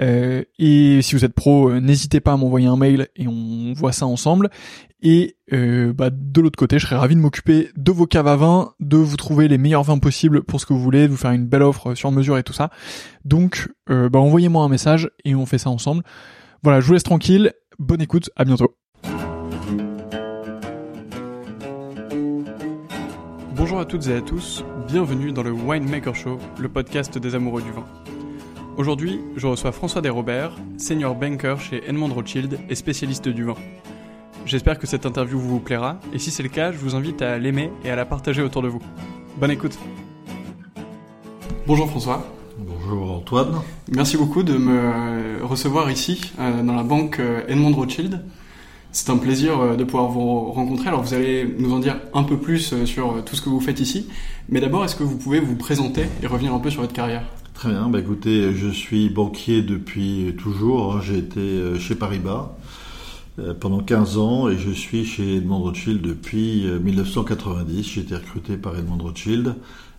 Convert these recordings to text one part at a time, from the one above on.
Euh, et si vous êtes pro, euh, n'hésitez pas à m'envoyer un mail et on voit ça ensemble. Et euh, bah, de l'autre côté, je serais ravi de m'occuper de vos caves à vin, de vous trouver les meilleurs vins possibles pour ce que vous voulez, de vous faire une belle offre sur mesure et tout ça. Donc, bah, envoyez-moi un message et on fait ça ensemble. Voilà, je vous laisse tranquille. Bonne écoute, à bientôt. Bonjour à toutes et à tous, bienvenue dans le Winemaker Show, le podcast des amoureux du vin. Aujourd'hui, je reçois François Desrobert, senior banker chez Edmond Rothschild et spécialiste du vin. J'espère que cette interview vous plaira, et si c'est le cas, je vous invite à l'aimer et à la partager autour de vous. Bonne écoute Bonjour François. Bonjour Antoine. Merci beaucoup de me recevoir ici, euh, dans la banque euh, Edmond Rothschild. C'est un plaisir euh, de pouvoir vous rencontrer. Alors vous allez nous en dire un peu plus sur tout ce que vous faites ici. Mais d'abord, est-ce que vous pouvez vous présenter et revenir un peu sur votre carrière? Très bien. Bah écoutez, je suis banquier depuis toujours. Hein. J'ai été chez Paribas pendant 15 ans et je suis chez Edmond Rothschild depuis 1990. J'ai été recruté par Edmond Rothschild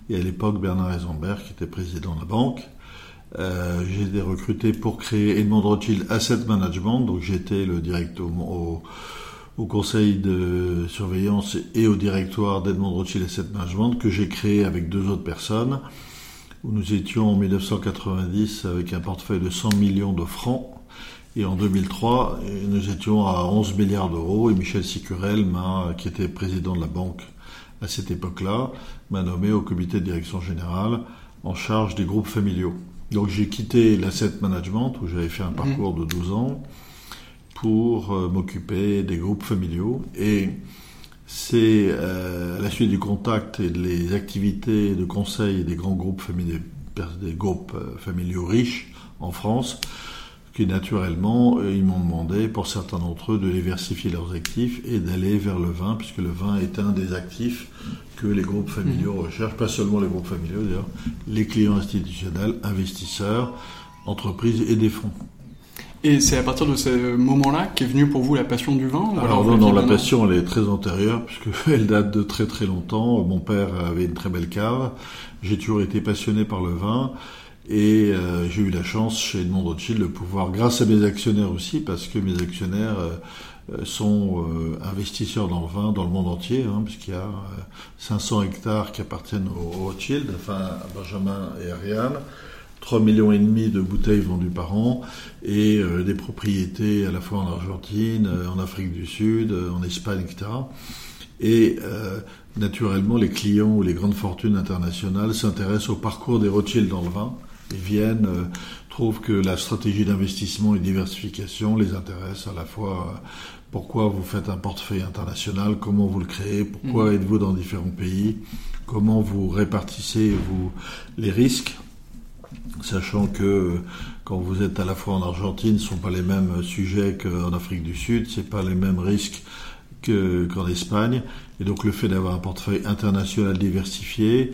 et à l'époque Bernard Eisenberg qui était président de la banque. Euh, j'ai été recruté pour créer Edmond Rothschild Asset Management, donc j'étais le directeur au, au, conseil de surveillance et au directoire d'Edmond Rothschild Asset Management que j'ai créé avec deux autres personnes, où nous étions en 1990 avec un portefeuille de 100 millions de francs. Et en 2003, nous étions à 11 milliards d'euros et Michel Sicurel, qui était président de la banque à cette époque-là, m'a nommé au comité de direction générale en charge des groupes familiaux. Donc j'ai quitté l'asset management où j'avais fait un parcours de 12 ans pour euh, m'occuper des groupes familiaux et c'est euh, à la suite du contact et des activités de conseil des grands groupes familiaux, des groupes euh, familiaux riches en France qui naturellement, ils m'ont demandé, pour certains d'entre eux, de diversifier leurs actifs et d'aller vers le vin, puisque le vin est un des actifs que les groupes familiaux mmh. recherchent, pas seulement les groupes familiaux d'ailleurs, les clients institutionnels, investisseurs, entreprises et des fonds. Et c'est à partir de ce moment-là qu'est venue pour vous la passion du vin Alors, non, non, la passion, elle est très antérieure, puisque elle date de très très longtemps. Mon père avait une très belle cave. J'ai toujours été passionné par le vin. Et euh, j'ai eu la chance chez Edmond Rothschild de pouvoir, grâce à mes actionnaires aussi, parce que mes actionnaires euh, sont euh, investisseurs dans le vin dans le monde entier, hein, puisqu'il y a 500 hectares qui appartiennent aux Rothschild, enfin à Benjamin et Ariane. 3 millions et demi de bouteilles vendues par an et euh, des propriétés à la fois en Argentine, euh, en Afrique du Sud, euh, en Espagne, etc. Et naturellement, les clients ou les grandes fortunes internationales s'intéressent au parcours des Rothschild dans le vin et viennent, trouvent que la stratégie d'investissement et de diversification les intéresse à la fois pourquoi vous faites un portefeuille international, comment vous le créez, pourquoi mmh. êtes-vous dans différents pays, comment vous répartissez vous, les risques sachant que quand vous êtes à la fois en Argentine, ce ne sont pas les mêmes sujets qu'en Afrique du Sud, ce pas les mêmes risques qu'en Espagne. Et donc le fait d'avoir un portefeuille international diversifié,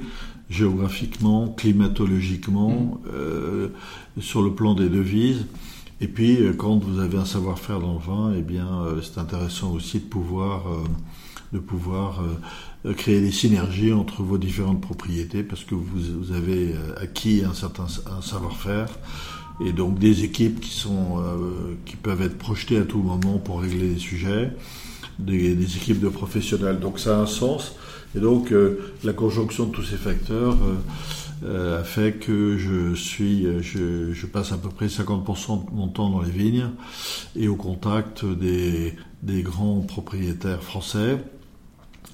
géographiquement, climatologiquement, mm. euh, sur le plan des devises, et puis quand vous avez un savoir-faire dans le vin, eh bien euh, c'est intéressant aussi de pouvoir, euh, de pouvoir euh, créer des synergies entre vos différentes propriétés parce que vous, avez euh, acquis un certain savoir-faire et donc des équipes qui sont euh, qui peuvent être projetées à tout moment pour régler des sujets, des, équipes de professionnels. Donc ça a un sens et donc la conjonction de tous ces facteurs a fait que je suis je, je, passe à peu près 50% de mon temps dans les vignes et au contact des, des grands propriétaires français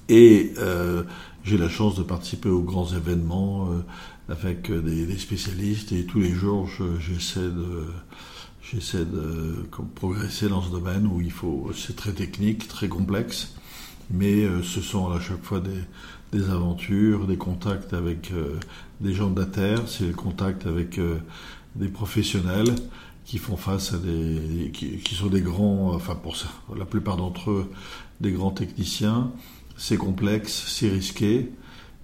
et euh, j'ai la chance de participer aux grands événements euh, avec des, des, spécialistes. Et tous les jours j'essaie de j'essaie de progresser dans ce domaine où il faut c'est très technique, très complexe, mais euh, ce sont à chaque fois des, des aventures, des contacts avec euh, des gens de la terre, c'est le contact avec des professionnels qui font face à des qui, qui sont des grands, enfin pour ça, la plupart d'entre eux des grands techniciens c'est complexe, c'est risqué,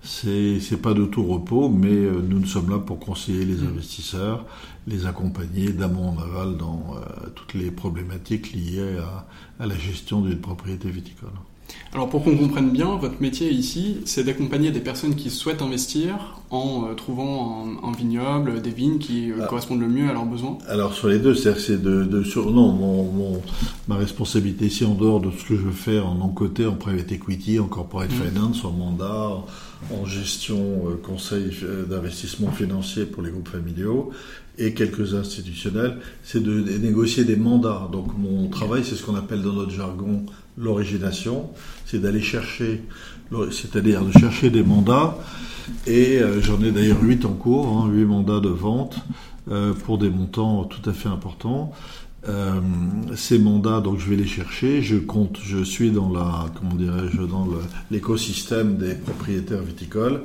c'est pas de tout repos, mais euh, nous, nous sommes là pour conseiller les mm. investisseurs, les accompagner d'amont en aval dans euh, toutes les problématiques liées à, à la gestion d'une propriété viticole. Alors pour qu'on comprenne bien, votre métier ici, c'est d'accompagner des personnes qui souhaitent investir en euh, trouvant un, vignoble, des vignes qui euh, ah. correspondent le mieux à leurs besoins Alors sur les deux, c'est de, de sur, non, mon, ma responsabilité ici en dehors de ce que je fais en non-côté, en private equity, en corporate mmh. finance, en mandat, en, gestion euh, conseil d'investissement financier pour les groupes familiaux et quelques institutionnels, c'est de, de négocier des mandats. Donc mon travail, c'est ce qu'on appelle dans notre jargon l'origination, c'est d'aller chercher, c'est-à-dire de chercher des mandats, et euh, j'en ai d'ailleurs huit en cours, hein, huit mandats de vente euh, pour des montants tout à fait importants. Euh, ces mandats, donc je vais les chercher. Je compte, je suis dans la, comment dirais-je, dans l'écosystème des propriétaires viticoles.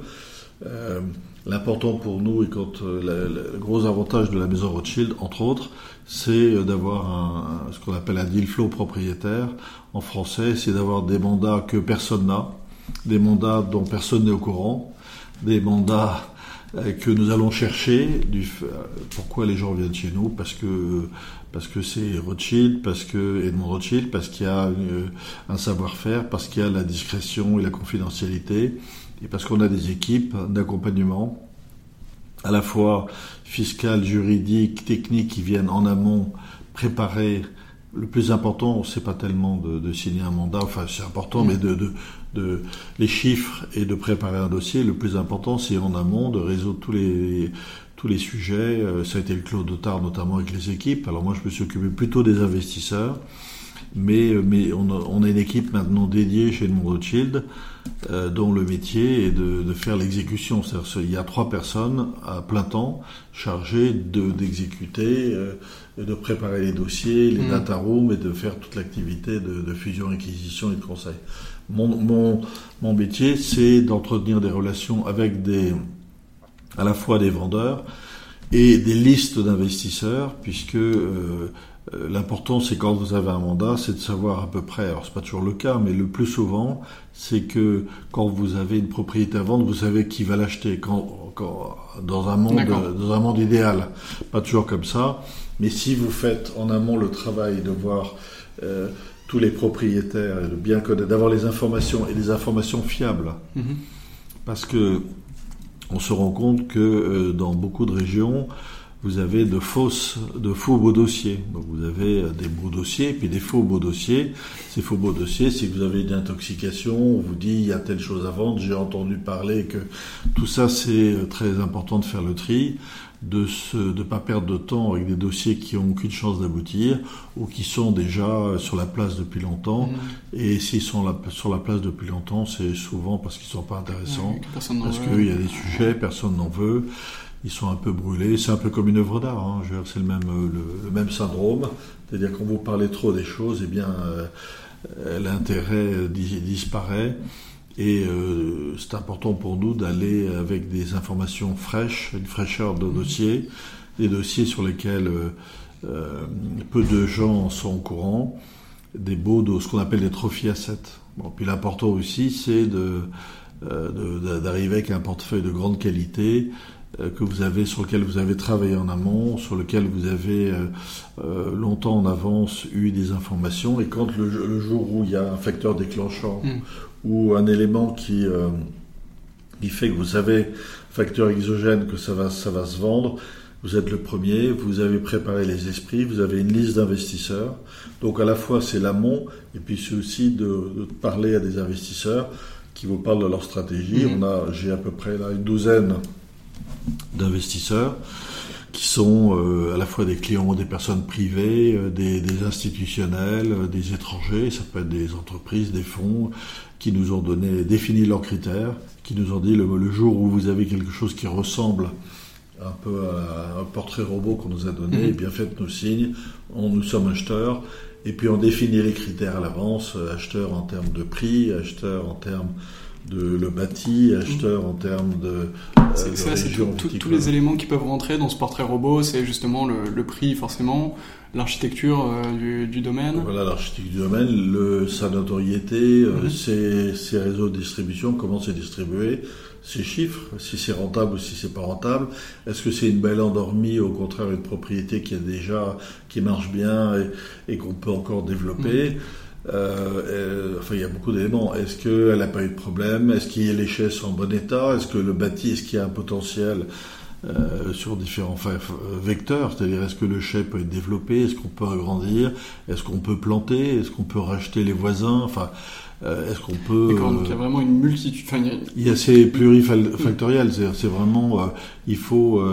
L'important pour nous et quand le, le, gros avantage de la maison Rothschild, entre autres, c'est d'avoir ce qu'on appelle un deal flow propriétaire. En français, c'est d'avoir des mandats que personne n'a, des mandats dont personne n'est au courant, des mandats euh, que nous allons chercher. Du, pourquoi les gens viennent chez nous Parce que parce que c'est Rothschild, parce que Edmond Rothschild, parce qu'il y a euh, un savoir-faire, parce qu'il y a la discrétion et la confidentialité, et parce qu'on a des équipes d'accompagnement à la fois fiscales, juridiques, techniques qui viennent en amont préparer. Le plus important, c'est pas tellement de, de, signer un mandat, enfin c'est important, mm. mais de, de, de, les chiffres et de préparer un dossier. Le plus important, c'est en amont de résoudre tous les tous les sujets. Euh, ça a été le Claude Dotard notamment avec les équipes. Alors moi, je me suis occupé plutôt des investisseurs mais, euh, mais on, a, on, a, une équipe maintenant dédiée chez Edmond Rothschild euh, dont le métier est de, de faire l'exécution. Il y a trois personnes à plein temps chargées d'exécuter, euh, de préparer les dossiers, les mmh. data rooms et de faire toute l'activité de, de, fusion, acquisition et de conseil. Mon, mon, mon métier, c'est d'entretenir des relations avec des, à la fois des vendeurs, et des listes d'investisseurs, puisque euh, l'important c'est quand vous avez un mandat, c'est de savoir à peu près, alors c'est pas toujours le cas, mais le plus souvent, c'est que quand vous avez une propriété à vendre, vous savez qui va l'acheter. Quand, quand, dans un monde dans un monde idéal, pas toujours comme ça, mais si vous faites en amont le travail de voir euh, tous les propriétaires de bien connaître, d'avoir les informations et des informations fiables, mm-hmm. parce que on se rend compte que euh, dans beaucoup de régions, vous avez de fausses, de faux beaux dossiers. Donc vous avez euh, des beaux dossiers, puis des faux beaux dossiers. Ces faux beaux dossiers, c'est que vous avez une intoxication, on vous dit il y a telle chose à vendre, j'ai entendu parler que tout ça c'est euh, très important de faire le tri de ne de pas perdre de temps avec des dossiers qui ont aucune chance d'aboutir ou qui sont déjà sur la place depuis longtemps. Mmh. Et s'ils sont sur la place depuis longtemps, c'est souvent parce qu'ils sont pas intéressants, parce qu'il y a des sujets, personne n'en veut. Ils sont un peu brûlés. C'est un peu comme une œuvre d'art. Hein. C'est le même, le, même syndrome. C'est-à-dire quand vous parlez trop des choses, eh bien, euh, l'intérêt disparaît. Et euh, c'est important pour nous d'aller avec des informations fraîches, une fraîcheur de dossiers, des dossiers sur lesquels euh, euh, peu de gens sont au courant, des beaux, de, ce qu'on appelle des trophies assets. Bon, puis l'important aussi, c'est de, d'arriver avec un portefeuille de grande qualité que vous avez sur lequel vous avez travaillé en amont, sur lequel vous avez longtemps en avance eu des informations, et quand le, jour où il y a un facteur déclenchant mm ou un élément qui, euh, qui fait que vous savez, facteur exogène, que ça va, ça va se vendre, vous êtes le premier, vous avez préparé les esprits, vous avez une liste d'investisseurs. Donc à la fois c'est l'amont, et puis c'est aussi de, parler à des investisseurs qui vous parlent de leur stratégie. Mm-hmm. On a, j'ai à peu près là une douzaine d'investisseurs qui sont euh, à la fois des clients, des personnes privées, euh, des, des, institutionnels, des étrangers, ça peut être des entreprises, des fonds, qui nous ont donné, défini leurs critères, qui nous ont dit le, jour où vous avez quelque chose qui ressemble un peu à un portrait robot qu'on nous a donné, mhm. et eh bien faites nos signes, on, nous sommes acheteurs, et puis on définit les critères à l'avance, acheteurs en termes de prix, acheteurs en termes de le bâti, acheteur en termes de. Euh, c'est ça, c'est tous les éléments qui peuvent rentrer dans ce portrait robot, c'est justement le, prix forcément, l'architecture euh, du, domaine. Voilà, l'architecture du domaine, le, sa notoriété, euh, mhm. ses, ses, réseaux de distribution, comment c'est distribué, ses chiffres, si c'est rentable ou si c'est pas rentable. Est-ce que c'est une belle endormie, au contraire une propriété qui a déjà, qui marche bien et, et qu'on peut encore développer. Mhm. Euh, euh, enfin, il y a beaucoup d'éléments. Est-ce qu'elle n'a pas eu de problème? Est-ce qu'il y a les chaises en bon état? Est-ce que le bâti, est-ce qu'il y a un potentiel euh, sur différents vecteurs? C'est-à-dire, est-ce que le chai peut être développé? Est-ce qu'on peut agrandir? Est-ce qu'on peut planter? Est-ce qu'on peut racheter les voisins? Enfin, euh, est-ce qu'on peut donc il y a vraiment une multitude. Enfin, il y a, c'est plurifactoriel. C'est vraiment, euh, il faut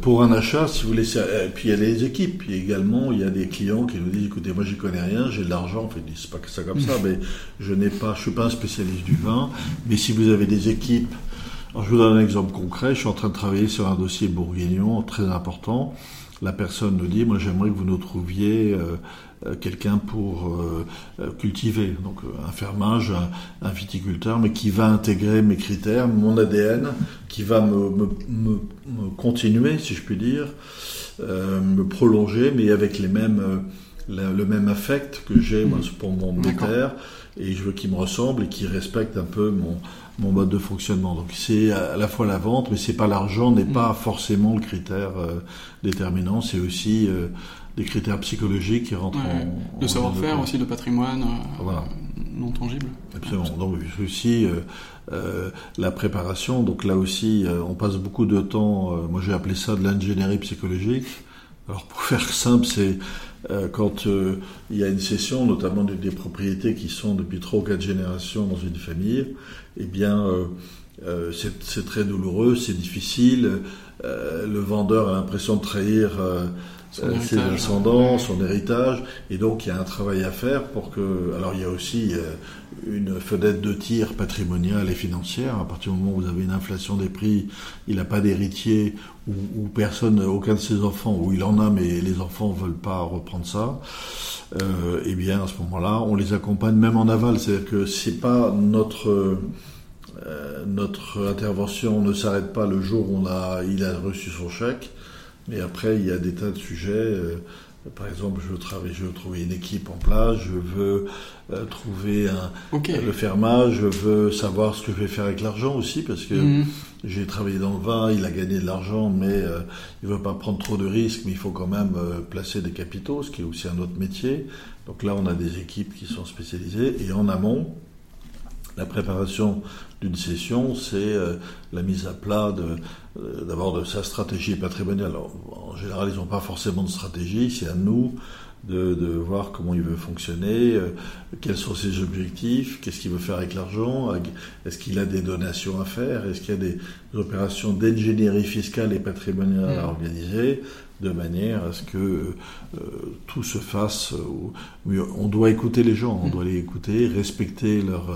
pour un achat, si vous laissez, et puis il y a des équipes, puis également il y a des clients qui nous disent, écoutez, moi j'y connais rien, j'ai de l'argent, enfin c'est pas que ça comme ça, mais je n'ai pas, je suis pas un spécialiste du vin, mais si vous avez des équipes, alors je vous donne un exemple concret, je suis en train de travailler sur un dossier bourguignon très important, la personne nous dit, moi j'aimerais que vous nous trouviez euh, euh, quelqu'un pour euh, cultiver, donc un fermage, un, viticulteur, mais qui va intégrer mes critères, mon ADN, qui va me, me, me, continuer, si je puis dire, me prolonger, mais avec les mêmes, le même affect que j'ai moi pour mon terres, et je veux qu'il me ressemble et qu'il respecte un peu mon mon mode de fonctionnement. Donc c'est à la fois la vente, mais c'est pas l'argent n'est pas mm. forcément le critère euh, déterminant. C'est aussi euh, des critères psychologiques qui rentrent en, de savoir-faire aussi, de patrimoine euh, non tangible. Absolument. Donc aussi la préparation. Donc là aussi, on passe beaucoup de temps. moi j'ai appelé ça de l'ingénierie psychologique. Alors pour faire simple, c'est quand euh, il y a une session, notamment des, propriétés qui sont depuis trois ou quatre générations dans une famille, eh bien, euh, c'est très douloureux, c'est difficile. le vendeur a l'impression de trahir ses ascendants, son héritage, et donc il y a un travail à faire pour que. Alors il y a aussi une fenêtre de tir patrimoniale et financière. À partir du moment où vous avez une inflation des prix, il n'a pas d'héritier ou, personne, aucun de ses enfants, ou il en a mais les enfants ne veulent pas reprendre ça. Euh, eh bien à ce moment-là, on les accompagne même en aval. C'est-à-dire que c'est pas notre euh, notre intervention ne s'arrête pas le jour où on a il a reçu son chèque. Mais après, il y a des tas de sujets. Par exemple, je veux travailler, je veux trouver une équipe en place, je veux euh, trouver un, le fermage, je veux savoir ce que je vais faire avec l'argent aussi, parce que mhm. j'ai travaillé dans le vin, il a gagné de l'argent, mais euh, il veut pas prendre trop de risques, mais il faut quand même euh, placer des capitaux, ce qui est aussi un autre métier. Donc là, on a des équipes qui sont spécialisées, et en amont, la préparation d'une session, c'est euh, la mise à plat de, d'abord de sa stratégie patrimoniale. en général, ils n'ont pas forcément de stratégie, c'est à nous de, de, voir comment il veut fonctionner, euh, quels sont ses objectifs, qu'est-ce qu'il veut faire avec l'argent, est-ce qu'il a des donations à faire, est-ce qu'il y a des opérations d'ingénierie fiscale et patrimoniale à mmh. organiser, de manière à ce que euh, tout se fasse. on doit écouter les gens, on doit les écouter, respecter leur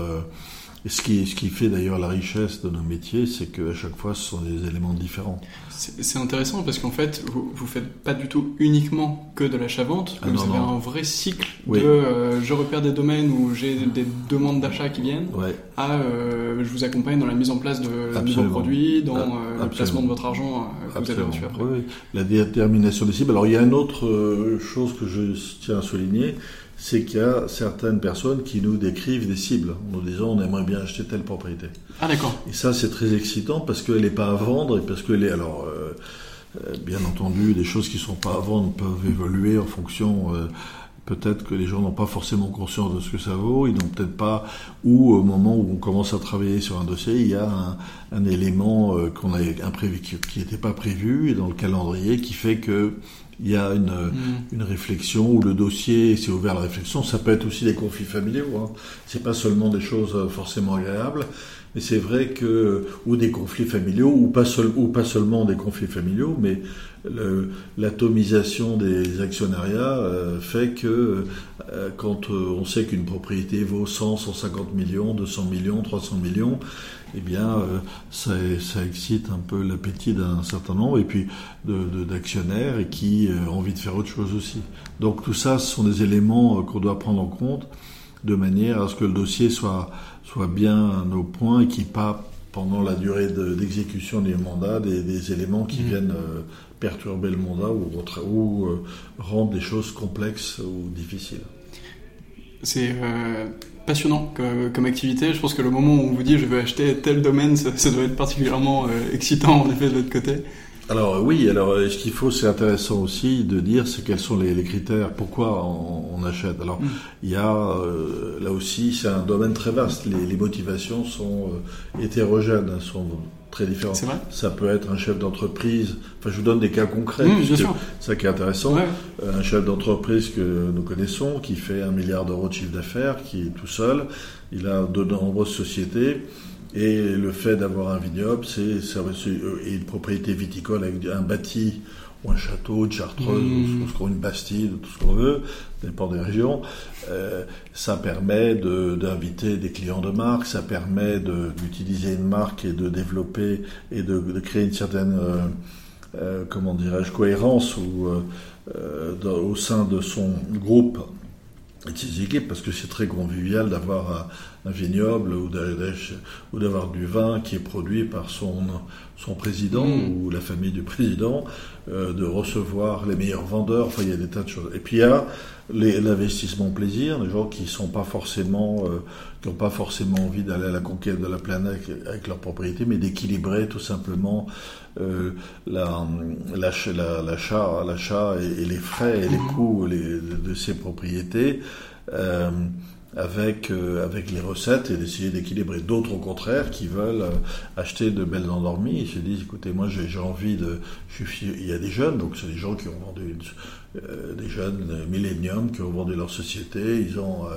ce qui, ce qui fait d'ailleurs la richesse de nos métiers, c'est qu'à chaque fois, ce sont des éléments différents. C'est intéressant parce qu'en fait, vous ne faites pas du tout uniquement que de l'achat-vente. Ah vous avez un vrai cycle de euh, je repère des domaines où j'ai des demandes d'achat qui viennent à euh, je vous accompagne dans la mise en place de nouveaux produits, dans ah, euh, le placement de votre argent que vous avez reçu après. Oui, la détermination des cibles. Alors, il y a une autre chose que je tiens à souligner c'est qu'il y a certaines personnes qui nous décrivent des cibles, en nous disant on aimerait bien acheter telle propriété. Ah d'accord. Et ça c'est très excitant parce qu'elle n'est pas à vendre et parce qu'elle est alors euh, euh, bien entendu des choses qui sont pas à vendre peuvent évoluer en fonction. Euh, peut-être que les gens n'ont pas forcément conscience de ce que ça vaut, ils n'ont peut-être pas, ou au moment où on commence à travailler sur un dossier, il y a un, élément qu'on a imprévu, qui n'était pas prévu, et dans le calendrier, qui fait que il y a une, mm. une réflexion où le dossier s'est ouvert à la réflexion. Ça peut être aussi des conflits familiaux. Hein. C'est pas seulement des choses euh, forcément agréables, mais c'est vrai que ou des conflits familiaux ou pas seulement des conflits familiaux, mais l'atomisation des actionnariats euh, fait que euh, quand on sait qu'une propriété vaut 100, 150 millions, 200 millions, 300 millions, eh bien, euh, ça, excite un peu l'appétit d'un certain nombre et puis d'actionnaires et qui euh, ont envie de faire autre chose aussi. Donc tout ça, ce sont des éléments euh, qu'on doit prendre en compte de manière à ce que le dossier soit, soit bien au point et qu'il n'y ait pas, pendant la durée d'exécution des mandats, des, des éléments qui mmh. viennent perturber le mandat ou, ou rendre des choses complexes ou difficiles. C'est passionnant comme, activité. Je pense que le moment où on vous dit je veux acheter tel domaine, ça, doit être particulièrement euh, excitant en effet de l'autre côté. Alors oui, alors euh, ce qu'il faut, c'est intéressant aussi de dire, c'est quels sont les, les, critères, pourquoi on, achète. Alors mm. il y a euh, là aussi, c'est un domaine très vaste. Les, les motivations sont hétérogènes, sont très différent. Vrai. Ça peut être un chef d'entreprise. Enfin, je vous donne des cas concrets. Mmh, sûr. Ça qui est intéressant. Un chef d'entreprise que nous connaissons, qui fait un milliard d'euros de chiffre d'affaires, qui est tout seul. Il a de nombreuses sociétés. Et le fait d'avoir un vignoble, c'est une propriété viticole avec un bâti ou un château, une chartreuse, mmh. ou une bastide, tout ce qu'on veut, dépend des régions. Euh, ça permet d'inviter des clients de marque, ça permet d'utiliser une marque et de développer et de, de créer une certaine, euh, euh, comment dirais-je, cohérence ou, euh, au sein de son groupe équipes, parce que c'est très convivial d'avoir un, vignoble ou d'avoir du vin qui est produit par son, son président mmh. ou la famille du président, de recevoir les meilleurs vendeurs, enfin il y a des tas de choses. Et puis il y a l'investissement plaisir, des gens qui sont pas forcément, euh, qui n'ont pas forcément envie d'aller à la conquête de la planète avec leur propriété, mais d'équilibrer tout simplement euh, l'achat, l'achat et, les frais et les mhm. coûts de ces propriétés. Avec euh, avec les recettes et d'essayer d'équilibrer. D'autres au contraire qui veulent euh, acheter de belles endormies, ils se disent écoutez moi j'ai envie de il y a des jeunes donc c'est des gens qui ont vendu euh, des jeunes milléniums qui ont vendu leur société, ils ont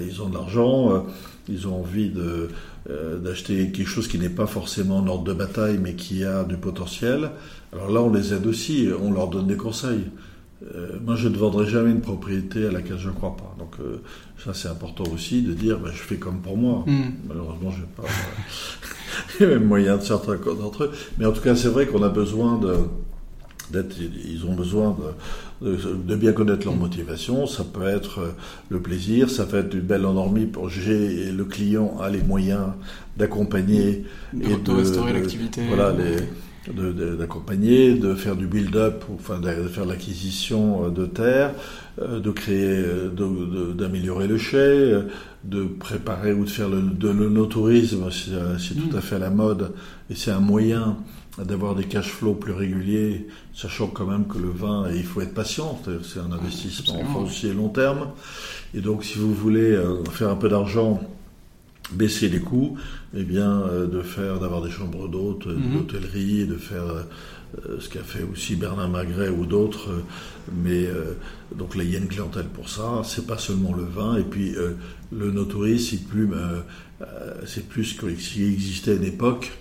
ils ont de l'argent, ils ont envie de d'acheter quelque chose qui n'est pas forcément en ordre de bataille mais qui a du potentiel. Alors là on les aide aussi, on leur donne des conseils. Euh, moi, je ne vendrai jamais une propriété à laquelle je ne crois pas. Donc, euh, ça, c'est important aussi de dire, ben, je fais comme pour moi. Hmm. Malheureusement, je n'ai pas euh, même moyen de certains d'entre eux. Mais en tout cas, c'est vrai qu'on a besoin de ils ont besoin de, de, bien connaître leur motivation. Ça peut être le plaisir, ça peut être une belle endormie pour j'ai le client a les moyens d'accompagner et de restaurer l'activité. Voilà les d'accompagner, de, faire du build-up, enfin de faire l'acquisition de terre, de créer, d'améliorer le chai, de préparer ou de faire le, de l'onotourisme, c'est tout mm. à fait à la mode et c'est un moyen d'avoir des cash flows plus réguliers, sachant quand même que le vin, il faut être patient, c'est un investissement aussi long terme. Et donc, si vous voulez euh, faire un peu d'argent, baisser les coûts, eh bien, euh, de faire, d'avoir des chambres d'hôtes, mm-hmm. d'hôtellerie, de faire euh, ce qu'a fait aussi Bernard Magret ou d'autres, mais donc là, il y a une clientèle pour ça. C'est pas seulement le vin, et puis le no-tourisme, c'est plus, c'est plus ce qui existait à une époque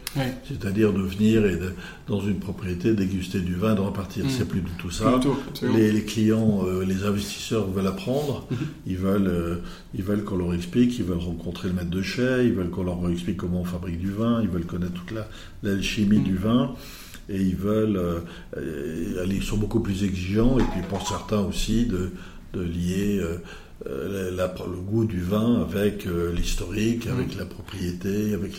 c'est-à-dire de venir et dans une propriété déguster du vin de repartir. Mm. C'est plus du tout ça. les, clients, euh, les investisseurs veulent apprendre, mm-hmm. ils veulent, euh, ils veulent qu'on leur explique, ils veulent rencontrer le maître de chai, ils veulent qu'on leur explique comment on fabrique du vin, ils veulent connaître toute l'alchimie la, du mm. vin et ils veulent, euh, ils sont beaucoup plus exigeants et puis pour certains aussi de, de lier euh, le goût du vin avec euh, l'historique, avec mm. la propriété, avec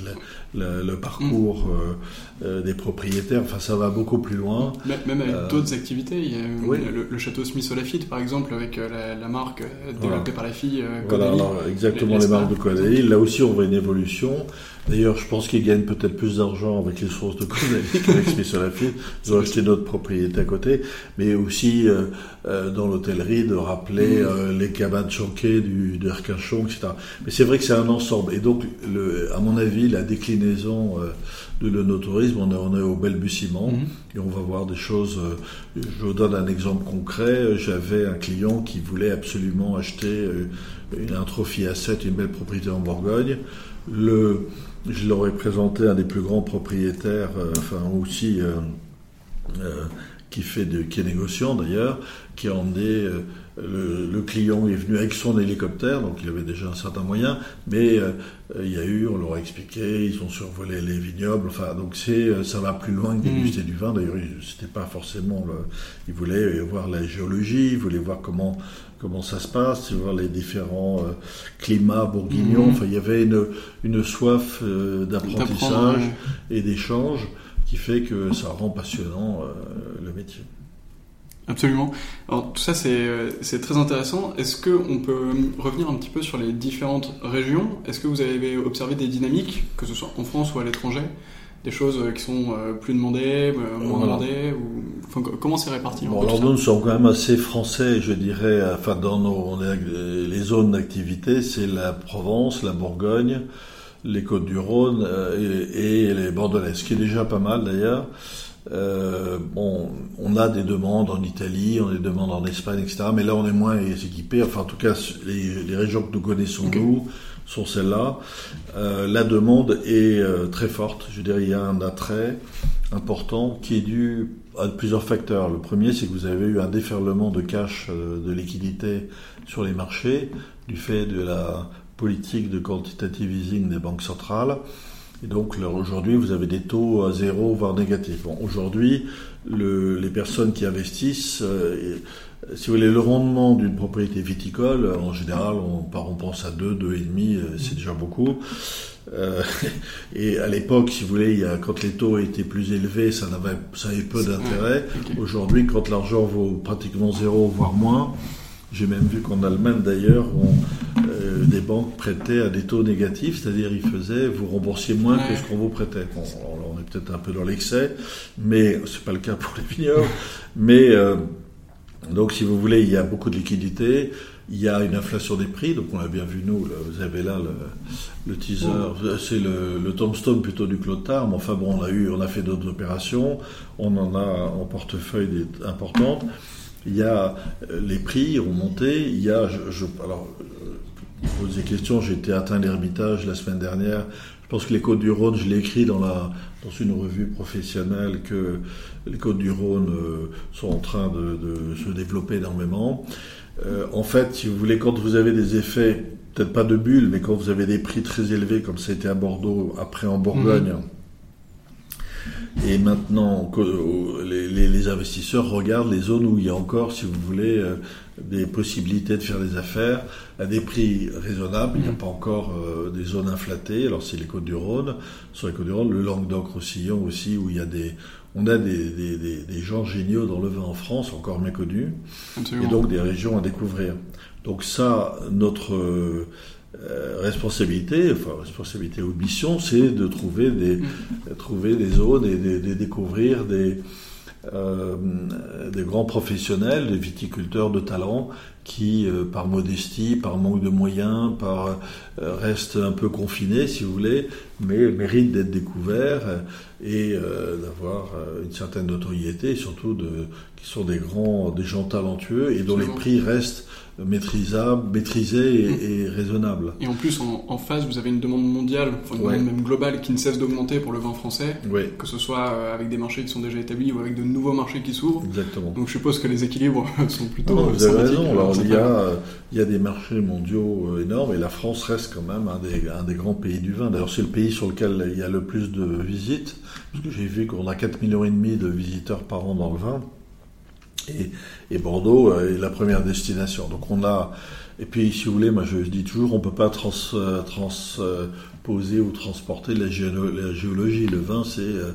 le parcours mm. Euh, des propriétaires. Enfin, ça va beaucoup plus loin. Même avec d'autres activités. Il y a le, château Smith Lafitte, par exemple, avec la, marque développée par la fille. voilà, exactement les, marques de Caudalie. Là aussi, on voit une évolution. D'ailleurs, je pense qu'ils gagnent peut-être plus d'argent avec les sources de Caudalie qu'avec Smith Lafitte. Ils ont acheté notre propriété à côté, mais aussi dans l'hôtellerie de rappeler mm. les cabanes Chanquet, du, de Arcachon, etc. Mais c'est vrai que c'est un ensemble. Et donc, le, à mon avis, la déclinaison euh, de l'onotourisme, on est, on est au balbutiement mhm. et on va voir des choses. Euh, je vous donne un exemple concret. J'avais un client qui voulait absolument acheter euh, une, un trophy asset, une belle propriété en Bourgogne. Le, je leur ai présenté un des plus grands propriétaires, enfin aussi qui fait de, qui est négociant d'ailleurs, qui a emmené le, client est venu avec son hélicoptère, donc il avait déjà un certain moyen, mais euh, il y a eu, on leur a expliqué, ils ont survolé les vignobles, enfin, donc c'est, euh, ça va plus loin que déguster mm. du vin. D'ailleurs, c'était pas forcément le, ils voulaient voir la géologie, ils voulaient voir comment comment ça se passe, voir les différents euh, climats bourguignons. Mm. Enfin, il y avait une, une soif d'apprentissage et d'échange qui fait que ça rend passionnant le métier. Absolument. Alors tout ça c'est très intéressant. Est-ce qu'on peut revenir un petit peu sur les différentes régions? Est-ce que vous avez observé des dynamiques, que ce soit en France ou à l'étranger? Des choses qui sont euh, plus demandées, euh, moins demandées ou... enfin, Comment c'est réparti bon, Alors nous, sommes quand même assez français, je dirais. Enfin, dans nos, les zones d'activité, c'est la Provence, la Bourgogne, les Côtes-du-Rhône euh, et, et, les Bordelais, ce qui est déjà pas mal d'ailleurs. Euh, bon, on a des demandes en Italie, on a des demandes en Espagne, etc. Mais là, on est moins équipés. Enfin, en tout cas, les, régions que nous connaissons nous sont celles-là. Euh, la demande est euh, très forte. Je veux dire, il y a un attrait important qui est dû à plusieurs facteurs. Le premier, c'est que vous avez eu un déferlement de cash, de liquidité sur les marchés du fait de la politique de quantitative easing des banques centrales. Et donc aujourd'hui, vous avez des taux à zéro, voire négatifs. Bon, aujourd'hui, les personnes qui investissent, euh, si vous voulez, le rendement d'une propriété viticole, en général, on, on pense à 2, 2,5, euh, c'est déjà beaucoup. Euh, et à l'époque, si vous voulez, il y a, quand les taux étaient plus élevés, ça n'avait, ça avait peu d'intérêt. Aujourd'hui, quand l'argent vaut pratiquement zéro, voire moins, j'ai même vu qu'en Allemagne, d'ailleurs, euh, des banques prêtaient à des taux négatifs, c'est-à-dire ils faisaient, vous remboursiez moins que ce qu'on vous prêtait. Bon, on est peut-être un peu dans l'excès, mais c'est pas le cas pour les vignerons. mais euh, donc, si vous voulez, il y a beaucoup de liquidités. Il y a une inflation des prix, donc on l'a bien vu nous. vous avez là le, teaser, c'est le, le, tombstone plutôt du Clotard. Mais enfin bon, on a eu, on a fait d'autres opérations. On en a en portefeuille importantes. Il y a euh, les prix ont monté. Il y a, je, alors, vous posez question, j'ai été atteint l'Ermitage la semaine dernière. Je pense que les Côtes du Rhône, je l'ai écrit dans, la, dans une revue professionnelle que les Côtes du Rhône euh, sont en train de, se développer énormément. Euh, en fait, si vous voulez, quand vous avez des effets, peut-être pas de bulles, mais quand vous avez des prix très élevés, comme ça a été à Bordeaux, après en Bourgogne, mmh. Et maintenant, les, investisseurs regardent les zones où il y a encore, si vous voulez, euh, des possibilités de faire des affaires à des prix raisonnables. Il n'y a pas encore euh, des zones inflatées. Alors c'est les Côtes du Rhône, sur les Côtes du Rhône, le Languedoc-Roussillon aussi, où il y a des, on a des, des, des, gens géniaux dans le vin en France, encore méconnus, et donc des régions à découvrir. Donc ça, notre euh, responsabilité, enfin responsabilité ou mission, c'est de trouver des, mm. trouver des zones et de, découvrir des, euh, des grands professionnels, des viticulteurs de talent qui, euh, par modestie, par manque de moyens, par euh, restent un peu confinés, si vous voulez, mais méritent d'être découverts et euh, d'avoir une certaine notoriété, et surtout de, qui sont des grands, des gens talentueux et dont les prix restent maîtrisable, maîtrisé et, et, raisonnable. Et en plus, en, en, face, vous avez une demande mondiale, enfin une demande même globale, qui ne cesse d'augmenter pour le vin français, que ce soit euh, avec des marchés qui sont déjà établis ou avec de nouveaux marchés qui s'ouvrent. Exactement. Donc je suppose que les équilibres sont plutôt. Non, vous avez raison. Alors il y, a, il y a des marchés mondiaux euh, énormes et la France reste quand même un des, un des grands pays du vin. D'ailleurs, c'est le pays sur lequel il y a le plus de visites, parce que j'ai vu qu'on a 4 millions et demi de visiteurs par an dans le vin. Et, et, Bordeaux euh, est la première destination. Donc on a et puis, si vous voulez, moi je dis toujours, on peut pas trans, euh, transposer ou transporter la, géologie. Le vin, c'est euh,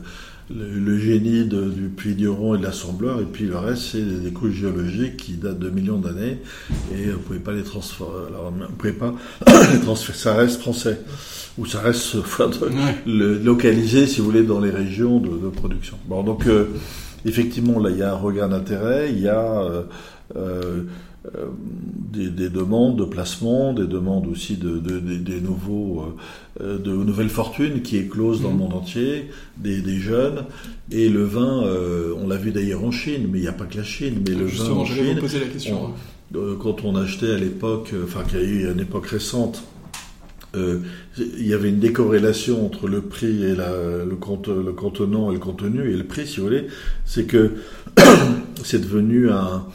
le, génie du puits du et de l'assembleur, et puis le reste, c'est des couches géologiques qui datent de millions d'années, et vous pouvez pas les transférer. vous pouvez pas les transférer. Ça reste français, ou ça reste enfin, le, localisé, si vous voulez, dans les régions de, de production. Bon, donc effectivement, là, il y a un regard d'intérêt, il y a euh, euh, des, des, demandes de placement, des demandes aussi de, de, des nouveaux, euh, de nouvelles fortunes qui éclosent dans le mmh. monde entier, des, des jeunes. Et le vin, euh, on l'a vu d'ailleurs en Chine, mais il n'y a pas que la Chine, mais le vin en Chine. Vous poser la question. Euh, quand on achetait à l'époque, enfin qu'il y a eu une époque récente, euh, il y avait une décorrélation entre le prix et le, contenant et le contenu et le prix, si vous voulez, c'est que c'est devenu un,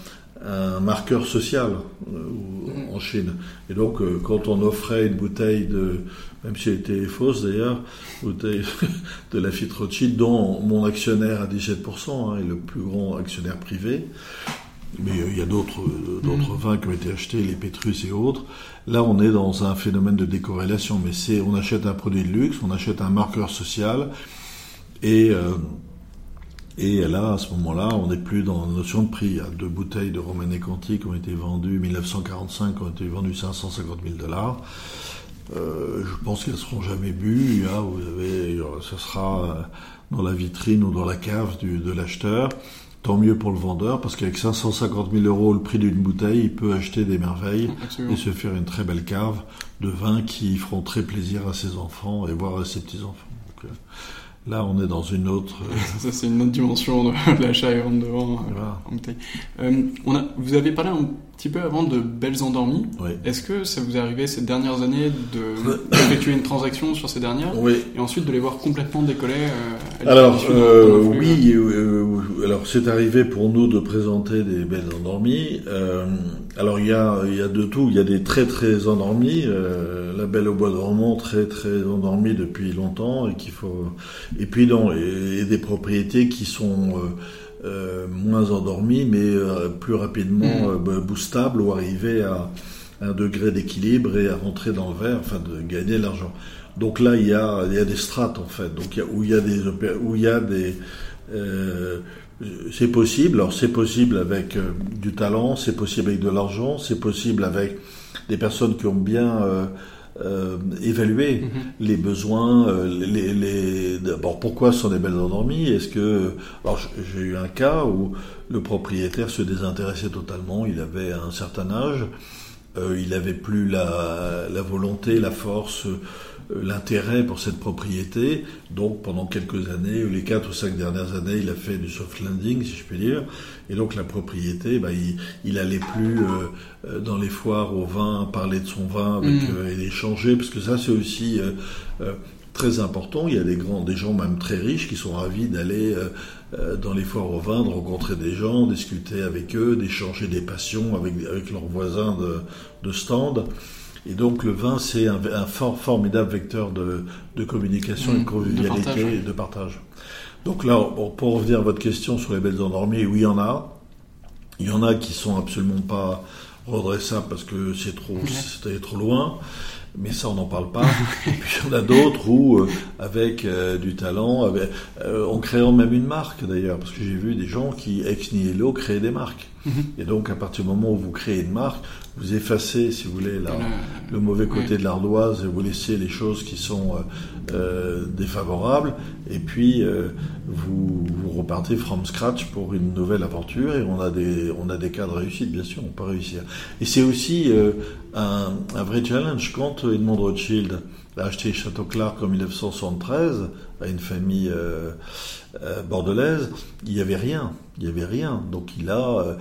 un, marqueur social euh, en Chine. Et donc, euh, quand on offrait une bouteille de, même si elle était fausse d'ailleurs, bouteille de la Rothschild, dont mon actionnaire à 17% hein, est le plus grand actionnaire privé, mais euh, il y a d'autres d'autres mm. vins qui ont été achetés, les Pétrus et autres. Là, on est dans un phénomène de décorrélation, mais c'est on achète un produit de luxe, on achète un marqueur social, et euh, et là, à ce moment-là, on n'est plus dans la notion de prix. Il y a deux bouteilles de Romanée Conti qui ont été vendues 1945, qui ont été vendues 550 000 dollars. Euh, je pense qu'elles seront jamais bues. Là, vous avez, ce sera dans la vitrine ou dans la cave du, de l'acheteur. Tant mieux pour le vendeur, parce qu'avec 550 000 euros le prix d'une bouteille, il peut acheter des merveilles et se faire une très belle cave de vin qui feront très plaisir à ses enfants et voire à ses petits-enfants. Euh, là, on est dans une autre. Ça, c'est une autre dimension de l'achat et vente de vin. Euh, on a, vous avez parlé un petit peu avant de belles endormies. Est-ce que ça vous est arrivé ces dernières années d'effectuer une transaction sur ces dernières et ensuite de les voir complètement décoller euh, Alors euh, oui, euh, alors c'est arrivé pour nous de présenter des belles endormies. Euh, alors il y a il y a de tout. Il y a des très très endormis. la Belle au bois dormant très très endormie depuis longtemps et qu'il faut. Et puis non et, et des propriétés qui sont euh, moins endormi, mais euh, plus rapidement mm. euh, boostable ou arriver à un degré d'équilibre et à rentrer dans le verre, enfin de gagner l'argent. Donc là, il y a, il y a des strates en fait, donc il y a, où il y a des où il y a des c'est possible. Alors c'est possible avec du talent, c'est possible avec de l'argent, c'est possible avec des personnes qui ont bien euh, évaluer mhm. les besoins, euh, les, les d'abord pourquoi sont des belles endormies? Est-ce que alors j'ai eu un cas où le propriétaire se désintéressait totalement, il avait un certain âge, euh, il avait plus la, la volonté, la force euh, l'intérêt pour cette propriété. Donc pendant quelques années, les quatre ou cinq dernières années, il a fait du soft landing, si je puis dire. Et donc la propriété, bah, il, il allait plus euh, euh, dans les foires au vin parler de son vin avec, mm. et l'échanger, parce que ça c'est aussi très important. Il y a des grands, des gens même très riches qui sont ravis d'aller dans les foires au vin, de rencontrer des gens, discuter avec eux, d'échanger des passions avec, avec leurs voisins de, de stand. Et donc le vin, c'est un, un formidable vecteur de, de communication et de mmh, convivialité et de partage. Donc là, pour revenir à votre question sur les belles endormies, oui, il y en a. Il y en a qui sont absolument pas redressables parce que c'est trop, c'est trop loin. mais ça on n'en parle pas. Et puis il y en a d'autres où, euh, avec du talent, avec, en créant même une marque d'ailleurs, parce que j'ai vu des gens qui ex nihilo créaient des marques. Mhm. Et donc à partir du moment où vous créez une marque, vous effacez, si vous voulez, la, le mauvais côté de l'ardoise et vous laissez les choses qui sont euh, euh défavorables. Et puis euh, vous, vous, repartez from scratch pour une nouvelle aventure. Et on a des on a des cas de réussite, bien sûr, on peut réussir. Et c'est aussi euh, un, un, vrai challenge quand Edmond Rothschild a acheté Château Clark en 1973 à une famille euh, euh, bordelaise, il n'y avait rien. Il n'y avait rien. Donc il a, euh,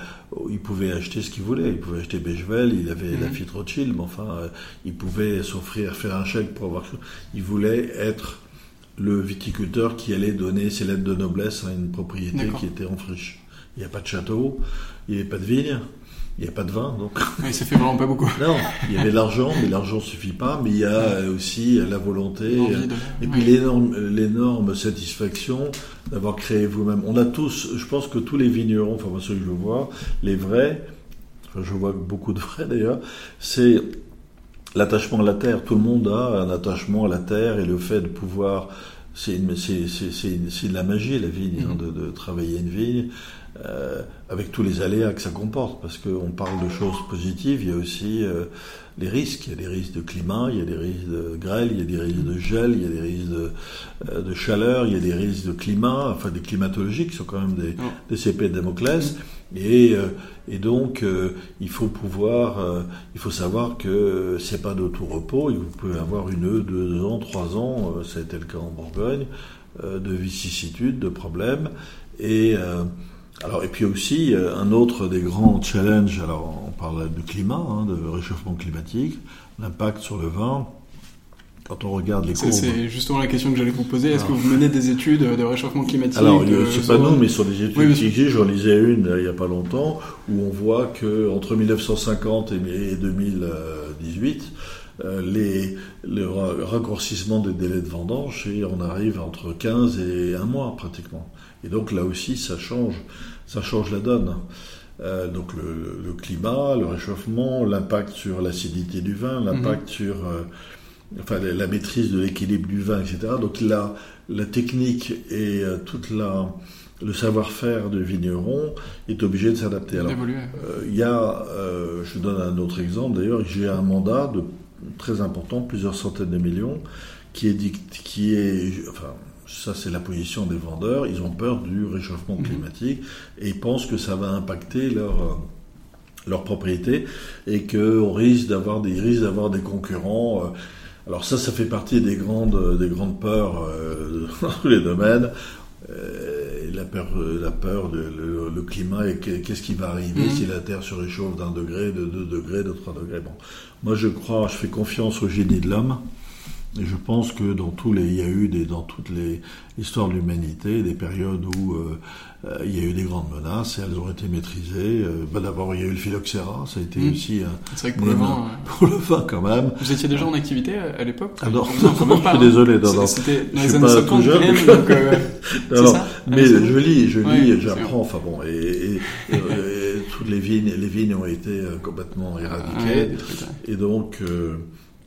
il pouvait acheter ce qu'il voulait. Il pouvait acheter Bechevel, il avait la mhm. Rothschild, mais enfin, il pouvait s'offrir, faire un chèque pour avoir. Il voulait être le viticulteur qui allait donner ses lettres de noblesse à une propriété qui était en friche. Il n'y a pas de château, il n'y avait pas de vigne. Il n'y a pas de vin, donc. Oui, ça fait vraiment pas beaucoup. Non, il y avait l'argent, mais l'argent suffit pas. Mais il y a aussi la volonté, et puis l'énorme, l'énorme satisfaction d'avoir créé vous-même. On a tous, je pense que tous les vignerons, enfin moi ceux que je vois, les vrais, enfin je vois beaucoup de vrais d'ailleurs, c'est l'attachement à la terre. Tout le monde a un attachement à la terre et le fait de pouvoir, c'est, de la magie la vigne, hein, de, de travailler une vigne. Euh, avec tous les aléas que ça comporte, parce qu'on parle de choses positives, il y a aussi euh, les risques. Il y a des risques de climat, il y a des risques de grêle, il y a des risques de gel, il y a des risques de, euh, de chaleur, il y a des risques de climat, enfin des climatologiques qui sont quand même des, des CP de Damoclès. Et, et donc, il faut pouvoir, il faut savoir que c'est pas de tout repos. Vous pouvez avoir une, deux ans, trois ans, ça a été le cas en Bourgogne, de vicissitudes, de problèmes. Et alors, et puis aussi, euh, un autre des grands challenges, alors on parle de climat, hein, de réchauffement climatique, l'impact sur le vin. Quand on regarde les courbes. C'est justement la question que j'allais vous poser. Est-ce que vous menez des études de réchauffement climatique Alors, c'est pas nous, mais sur des études oui, je j'en lisais une euh, il n'y a pas longtemps, où on voit que entre 1950 et 2018, euh, les, le raccourcissement des délais de vendange, et on arrive entre 15 et un mois pratiquement. Et donc là aussi, ça change, ça change la donne. Euh, donc le, climat, le réchauffement, l'impact sur l'acidité du vin, l'impact mhm. sur euh, enfin, la, maîtrise de l'équilibre du vin, etc. Donc là, la technique et euh, toute la le savoir-faire de vigneron est obligé de s'adapter. Alors, il y a, je donne un autre exemple d'ailleurs, j'ai un mandat de très important, plusieurs centaines de millions, qui est, qui est enfin, ça c'est la position des vendeurs, ils ont peur du réchauffement mhm. climatique et ils pensent que ça va impacter leur, euh, leur propriété et qu'on risque d'avoir des, risques d'avoir des concurrents. Euh. Alors ça, ça fait partie des grandes, des grandes peurs euh, dans tous les domaines. la peur, la peur de le, climat et qu'est-ce qui va arriver mhm. si la Terre se réchauffe d'un degré, de deux degrés, de trois degrés. Bon, moi je crois, je fais confiance au génie de l'homme. Et je pense que dans tous les, il y a eu des, dans toutes les histoires de l'humanité, des périodes où euh, euh, il y a eu des grandes menaces et elles ont été maîtrisées. Euh, bah, D'abord, il y a eu le phylloxéra, ça a été mmh. aussi un. C'est vrai que pour le vin, pour le vin quand même. Vous étiez déjà en activité à l'époque? Ah non, non, je suis désolé, non, non. C'était dans les années 50, jeune, donc, euh, non, ça? Mais je lis, je lis, j'apprends. Enfin bon, et, et, et, toutes les vignes, les vignes ont été complètement éradiquées, et donc.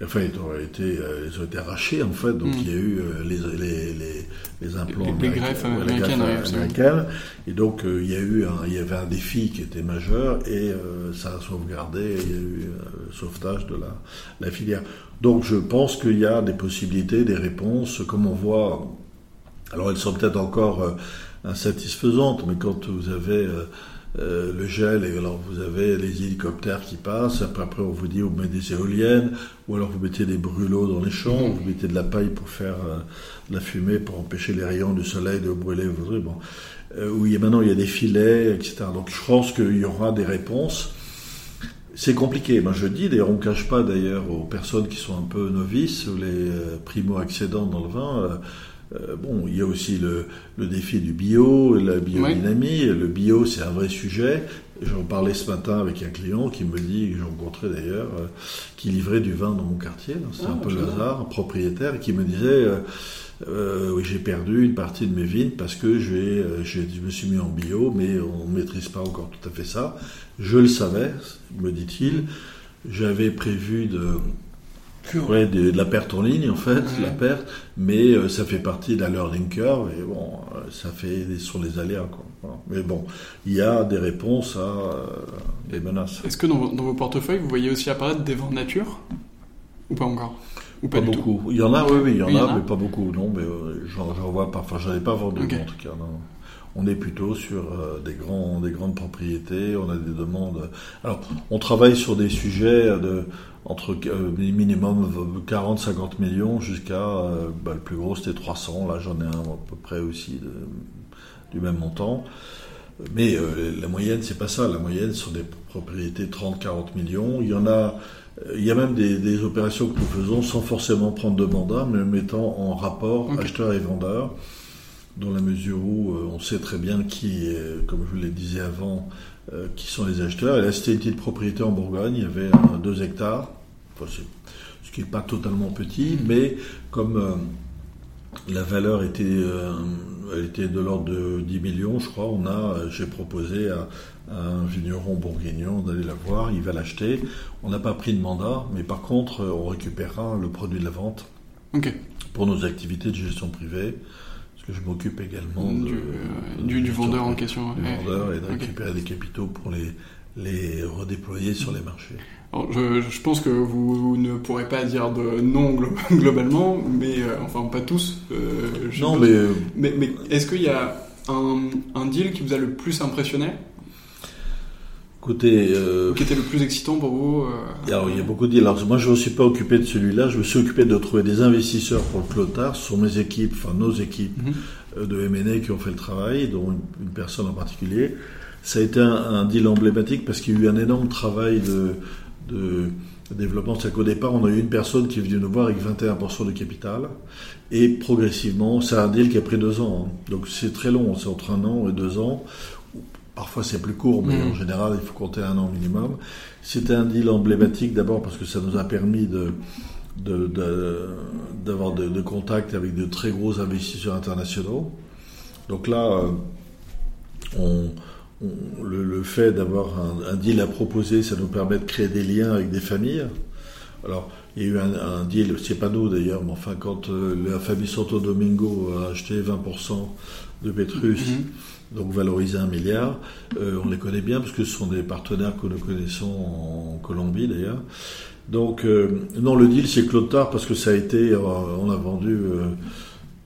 Enfin, ils ont été, euh, ils ont été arrachés en fait, donc mm. il y a eu euh, les, les, les, les, implants les, greffes américaines, américaines, et donc euh, il y a eu, un, il y avait un défi qui était majeur et ça a sauvegardé, il y a eu le sauvetage de la, la filière. Donc je pense qu'il y a des possibilités, des réponses, comme on voit. Alors elles sont peut-être encore insatisfaisantes, mais quand vous avez euh, le gel, et alors vous avez les hélicoptères qui passent, après, on vous dit vous mettez des éoliennes, ou alors vous mettez des brûlots dans les champs, vous mettez de la paille pour faire euh, de la fumée, pour empêcher les rayons du soleil de brûler vos. Bon. Euh, oui, maintenant il y a des filets, etc. Donc je pense qu'il y aura des réponses. C'est compliqué. Moi je dis, d'ailleurs on ne cache pas d'ailleurs aux personnes qui sont un peu novices, ou les primo-accédants dans le vin, euh, bon, il y a aussi le, le, défi du bio, la biodynamie. Le bio, c'est un vrai sujet. J'en parlais ce matin avec un client qui me dit, que j'ai rencontré d'ailleurs, euh, qui livrait du vin dans mon quartier. C'est ah, un peu le hasard, un propriétaire, et qui me disait, euh, euh, oui, j'ai perdu une partie de mes vignes parce que j'ai, je me suis mis en bio, mais on ne maîtrise pas encore tout à fait ça. Je le savais, me dit-il. J'avais prévu de Ouais, de, la perte en ligne en fait, la perte, mais euh, ça fait partie de la learning curve et bon, euh, ça fait des, sur les aléas quoi. Mais bon, il y a des réponses à euh, des menaces. Est-ce que dans, vos portefeuilles, vous voyez aussi apparaître des vents de nature ou pas encore ou pas, beaucoup. Il y en a, oui, oui, il y en, a, mais pas beaucoup. Non, mais j'en vois pas. Enfin, j'en ai pas vendu en tout cas. Non. On est plutôt sur des grands, des grandes propriétés. On a des demandes. Alors, on travaille sur des sujets de entre euh, minimum 40-50 millions jusqu'à euh, bah, le plus gros c'était 300 là j'en ai un à peu près aussi du même montant. Mais euh, la moyenne c'est pas ça. La moyenne sont des propriétés 30-40 millions. Il y en a il y a même des, opérations que nous faisons sans forcément prendre de mandat mais mettant en rapport acheteurs et vendeurs dans la mesure où on sait très bien qui comme je vous l'ai disais avant qui sont les acheteurs. Et là, c'était une petite propriété en Bourgogne, il y avait 2 hectares ce qui n'est pas totalement petit, mais comme euh, la valeur était, euh, était de l'ordre de 10 millions, je crois, on a, euh, j'ai proposé à, un vigneron bourguignon d'aller la voir, il va l'acheter. On n'a pas pris de mandat, mais par contre, on récupérera le produit de la vente pour nos activités de gestion privée. Parce que je m'occupe également du, du, vendeur en question. Du vendeur et de récupérer des capitaux pour les, les redéployer sur les marchés je, pense que vous, ne pourrez pas dire de non globalement, mais euh, enfin pas tous. Euh, non, euh, mais... mais... est-ce qu'il y a un, deal qui vous a le plus impressionné? Écoutez, qui était le plus excitant pour vous Alors il y a beaucoup de deals. Alors moi je ne me suis pas occupé de celui-là. Je me suis occupé de trouver des investisseurs pour le Clotard. Ce sont mes équipes, enfin nos équipes mhm. de M&A qui ont fait le travail, dont une, personne en particulier. Ça a été un, un deal emblématique parce qu'il y a eu un énorme travail de de développement. C'est qu'au départ, on a eu une personne qui est venue nous voir avec 21% de capital. Et progressivement, c'est un deal qui a pris deux ans. Hein. Donc c'est très long, c'est entre un an et deux ans. Parfois c'est plus court, mais mmh. en général, il faut compter un an minimum. C'était un deal emblématique d'abord parce que ça nous a permis de d'avoir de, de, contacts avec de très gros investisseurs internationaux. Donc là, euh, on, le, fait d'avoir un, deal à proposer, ça nous permet de créer des liens avec des familles. Alors, il y a eu un, deal, c'est pas nous d'ailleurs, mais enfin, quand euh, la famille Santo Domingo a acheté 20% de Petrus, mhm. donc valorisé un milliard, euh, on les connaît bien parce que ce sont des partenaires que nous connaissons en Colombie d'ailleurs. Donc, euh, non, le deal c'est Clotard parce que ça a été, on a vendu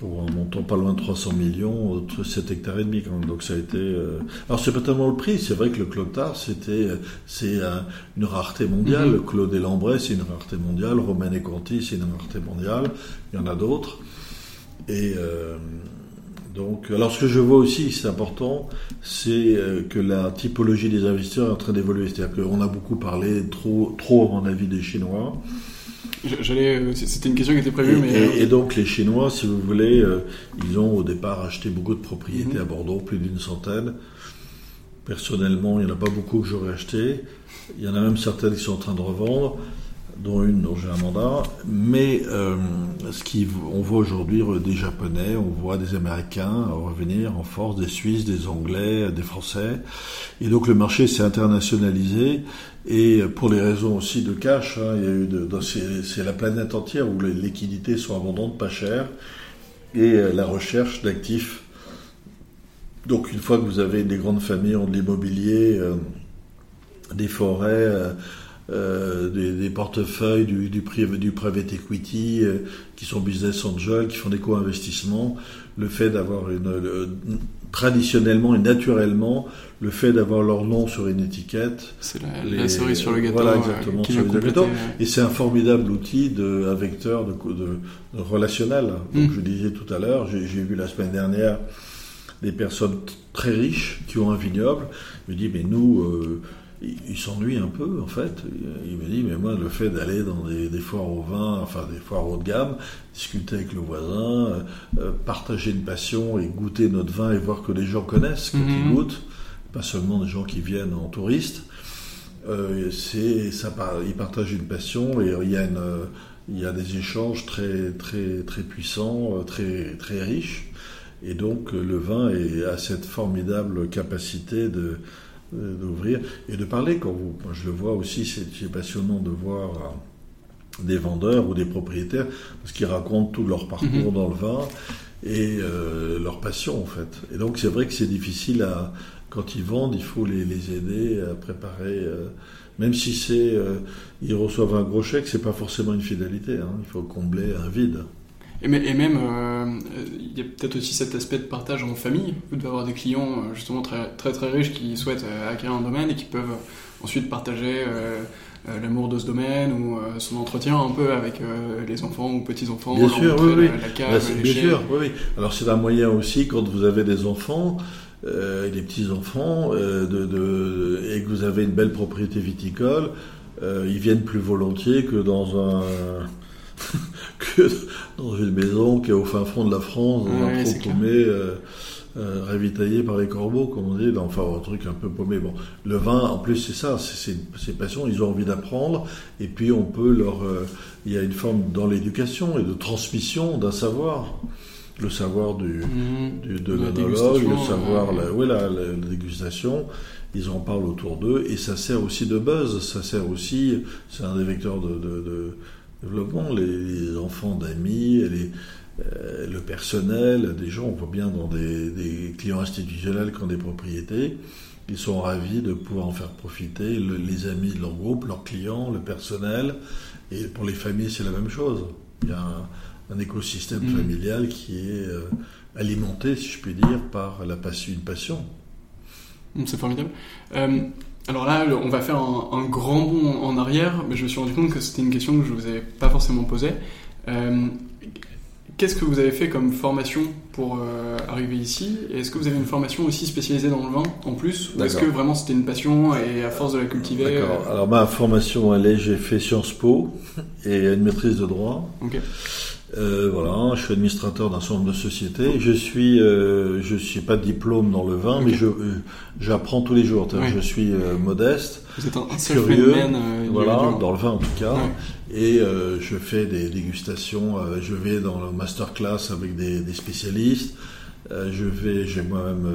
pour un montant pas loin de 300 millions, 7 hectares et demi quand même. Donc ça a été. Euh, alors c'est pas tellement le prix, c'est vrai que le Clotard c'était c'est une rareté mondiale. Mm-hmm. Claude et Lambray c'est une rareté mondiale. Romain et Conti c'est une rareté mondiale. Il y en a d'autres. Et euh, donc, alors ce que je vois aussi, c'est important, c'est euh, que la typologie des investisseurs est en train d'évoluer. C'est-à-dire qu'on a beaucoup parlé, trop, trop à mon avis, des Chinois. J'allais, euh, c'était une question qui était prévue, et, mais euh, et, donc les Chinois, si vous voulez, euh, ils ont au départ acheté beaucoup de propriétés mhm. à Bordeaux, plus d'une centaine. Personnellement, il n'y en a pas beaucoup que j'aurais acheté. Il y en a même certaines qui sont en train de revendre dont une dont j'ai un mandat. Mais euh, ce qui, on voit aujourd'hui des Japonais, on voit des Américains revenir en force, des Suisses, des Anglais, des Français. Et donc le marché s'est internationalisé. Et pour les raisons aussi de cash, hein, il y a eu de, c'est la planète entière où les liquidités sont abondantes, pas chères, et euh, la recherche d'actifs. Donc une fois que vous avez des grandes familles ont de l'immobilier, euh, des forêts, euh, des, portefeuilles du, du, du private equity euh, qui sont business angel, qui font des co-investissements, le fait d'avoir une, traditionnellement et naturellement le fait d'avoir leur nom sur une étiquette. C'est la, cerise sur le gâteau. Voilà, exactement, sur le gâteau. Et c'est un formidable outil de, un vecteur de, de, relationnel. Donc, mm. je disais tout à l'heure, j'ai vu la semaine dernière des personnes très riches qui ont un vignoble. Je me dis, mais nous, euh, il, s'ennuie un peu en fait. Il me dit mais moi le fait d'aller dans des, foires au vin, enfin des foires haut de gamme, discuter avec le voisin, euh, euh, partager une passion et goûter notre vin et voir que les gens connaissent quand ils mhm. goûtent, pas seulement des gens qui viennent en touriste. Euh, c'est ça, ils partagent une passion et il y a une, il y a des échanges très très très puissants, très très riches. Et donc le vin a cette formidable capacité de d'ouvrir et de parler quand vous. Moi, je le vois aussi, c'est passionnant de voir des vendeurs ou des propriétaires, parce qu'ils racontent tout leur parcours mhm. dans le vin et euh, leur passion en fait. Et donc c'est vrai que c'est difficile à, quand ils vendent, il faut les, les aider à préparer. Euh, même si c'est, euh, ils reçoivent un gros chèque, c'est pas forcément une fidélité. Hein, il faut combler un vide. Et, même, euh, il y a peut-être aussi cet aspect de partage en famille. Vous devez avoir des clients justement très très, très riches qui souhaitent acquérir un domaine et qui peuvent ensuite partager l'amour de ce domaine ou son entretien un peu avec les enfants ou petits-enfants. Bien sûr, oui, oui. La, cave, bah, bien sûr, oui, oui. Alors c'est un moyen aussi quand vous avez des enfants euh, des petits-enfants, euh, de, de, et que vous avez une belle propriété viticole, euh, ils viennent plus volontiers que dans un que dans une maison qui est au fin fond de la France, dans un trou paumé, euh, euh, ravitaillé par les corbeaux, comme on dit, enfin un truc un peu paumé. Bon, le vin, en plus, c'est ça, c'est c'est passion, ils ont envie d'apprendre, et puis on peut leur, euh, il y a une forme dans l'éducation et de transmission d'un savoir le savoir du, mhm. de l'analogue, le savoir, la, oui, la, dégustation, ils en parlent autour d'eux, et ça sert aussi de buzz, ça sert aussi, c'est un des vecteurs de, de, développement, les, enfants d'amis, euh, le personnel, des gens, on voit bien dans des, des, clients institutionnels qui ont des propriétés, ils sont ravis de pouvoir en faire profiter les amis de leur groupe, leurs clients, le personnel, et pour les familles c'est la même chose. Il y a un, un écosystème mm. familial qui est euh, alimenté, si je puis dire, par la passion, une passion. Mm, c'est formidable. Euh, alors là, on va faire un, grand bond en arrière, mais je me suis rendu compte que c'était une question que je ne vous avais pas forcément posée. Euh, qu'est-ce que vous avez fait comme formation pour arriver ici? Est-ce que vous avez une formation aussi spécialisée dans le vin en plus? Ou est-ce que vraiment c'était une passion et à force de la cultiver D'accord. Alors ma formation, elle est, j'ai fait Sciences Po et une maîtrise de droit. Ok. Euh, voilà, je suis administrateur d'un nombre de sociétés. Je suis, euh, je suis pas de diplôme dans le vin, mais je, euh, j'apprends tous les jours. Je suis euh, modeste, Vous êtes un, curieux, voilà, dans le vin en tout cas. Et je fais des dégustations. je vais dans le masterclass avec des, des spécialistes. je vais, j'ai moi-même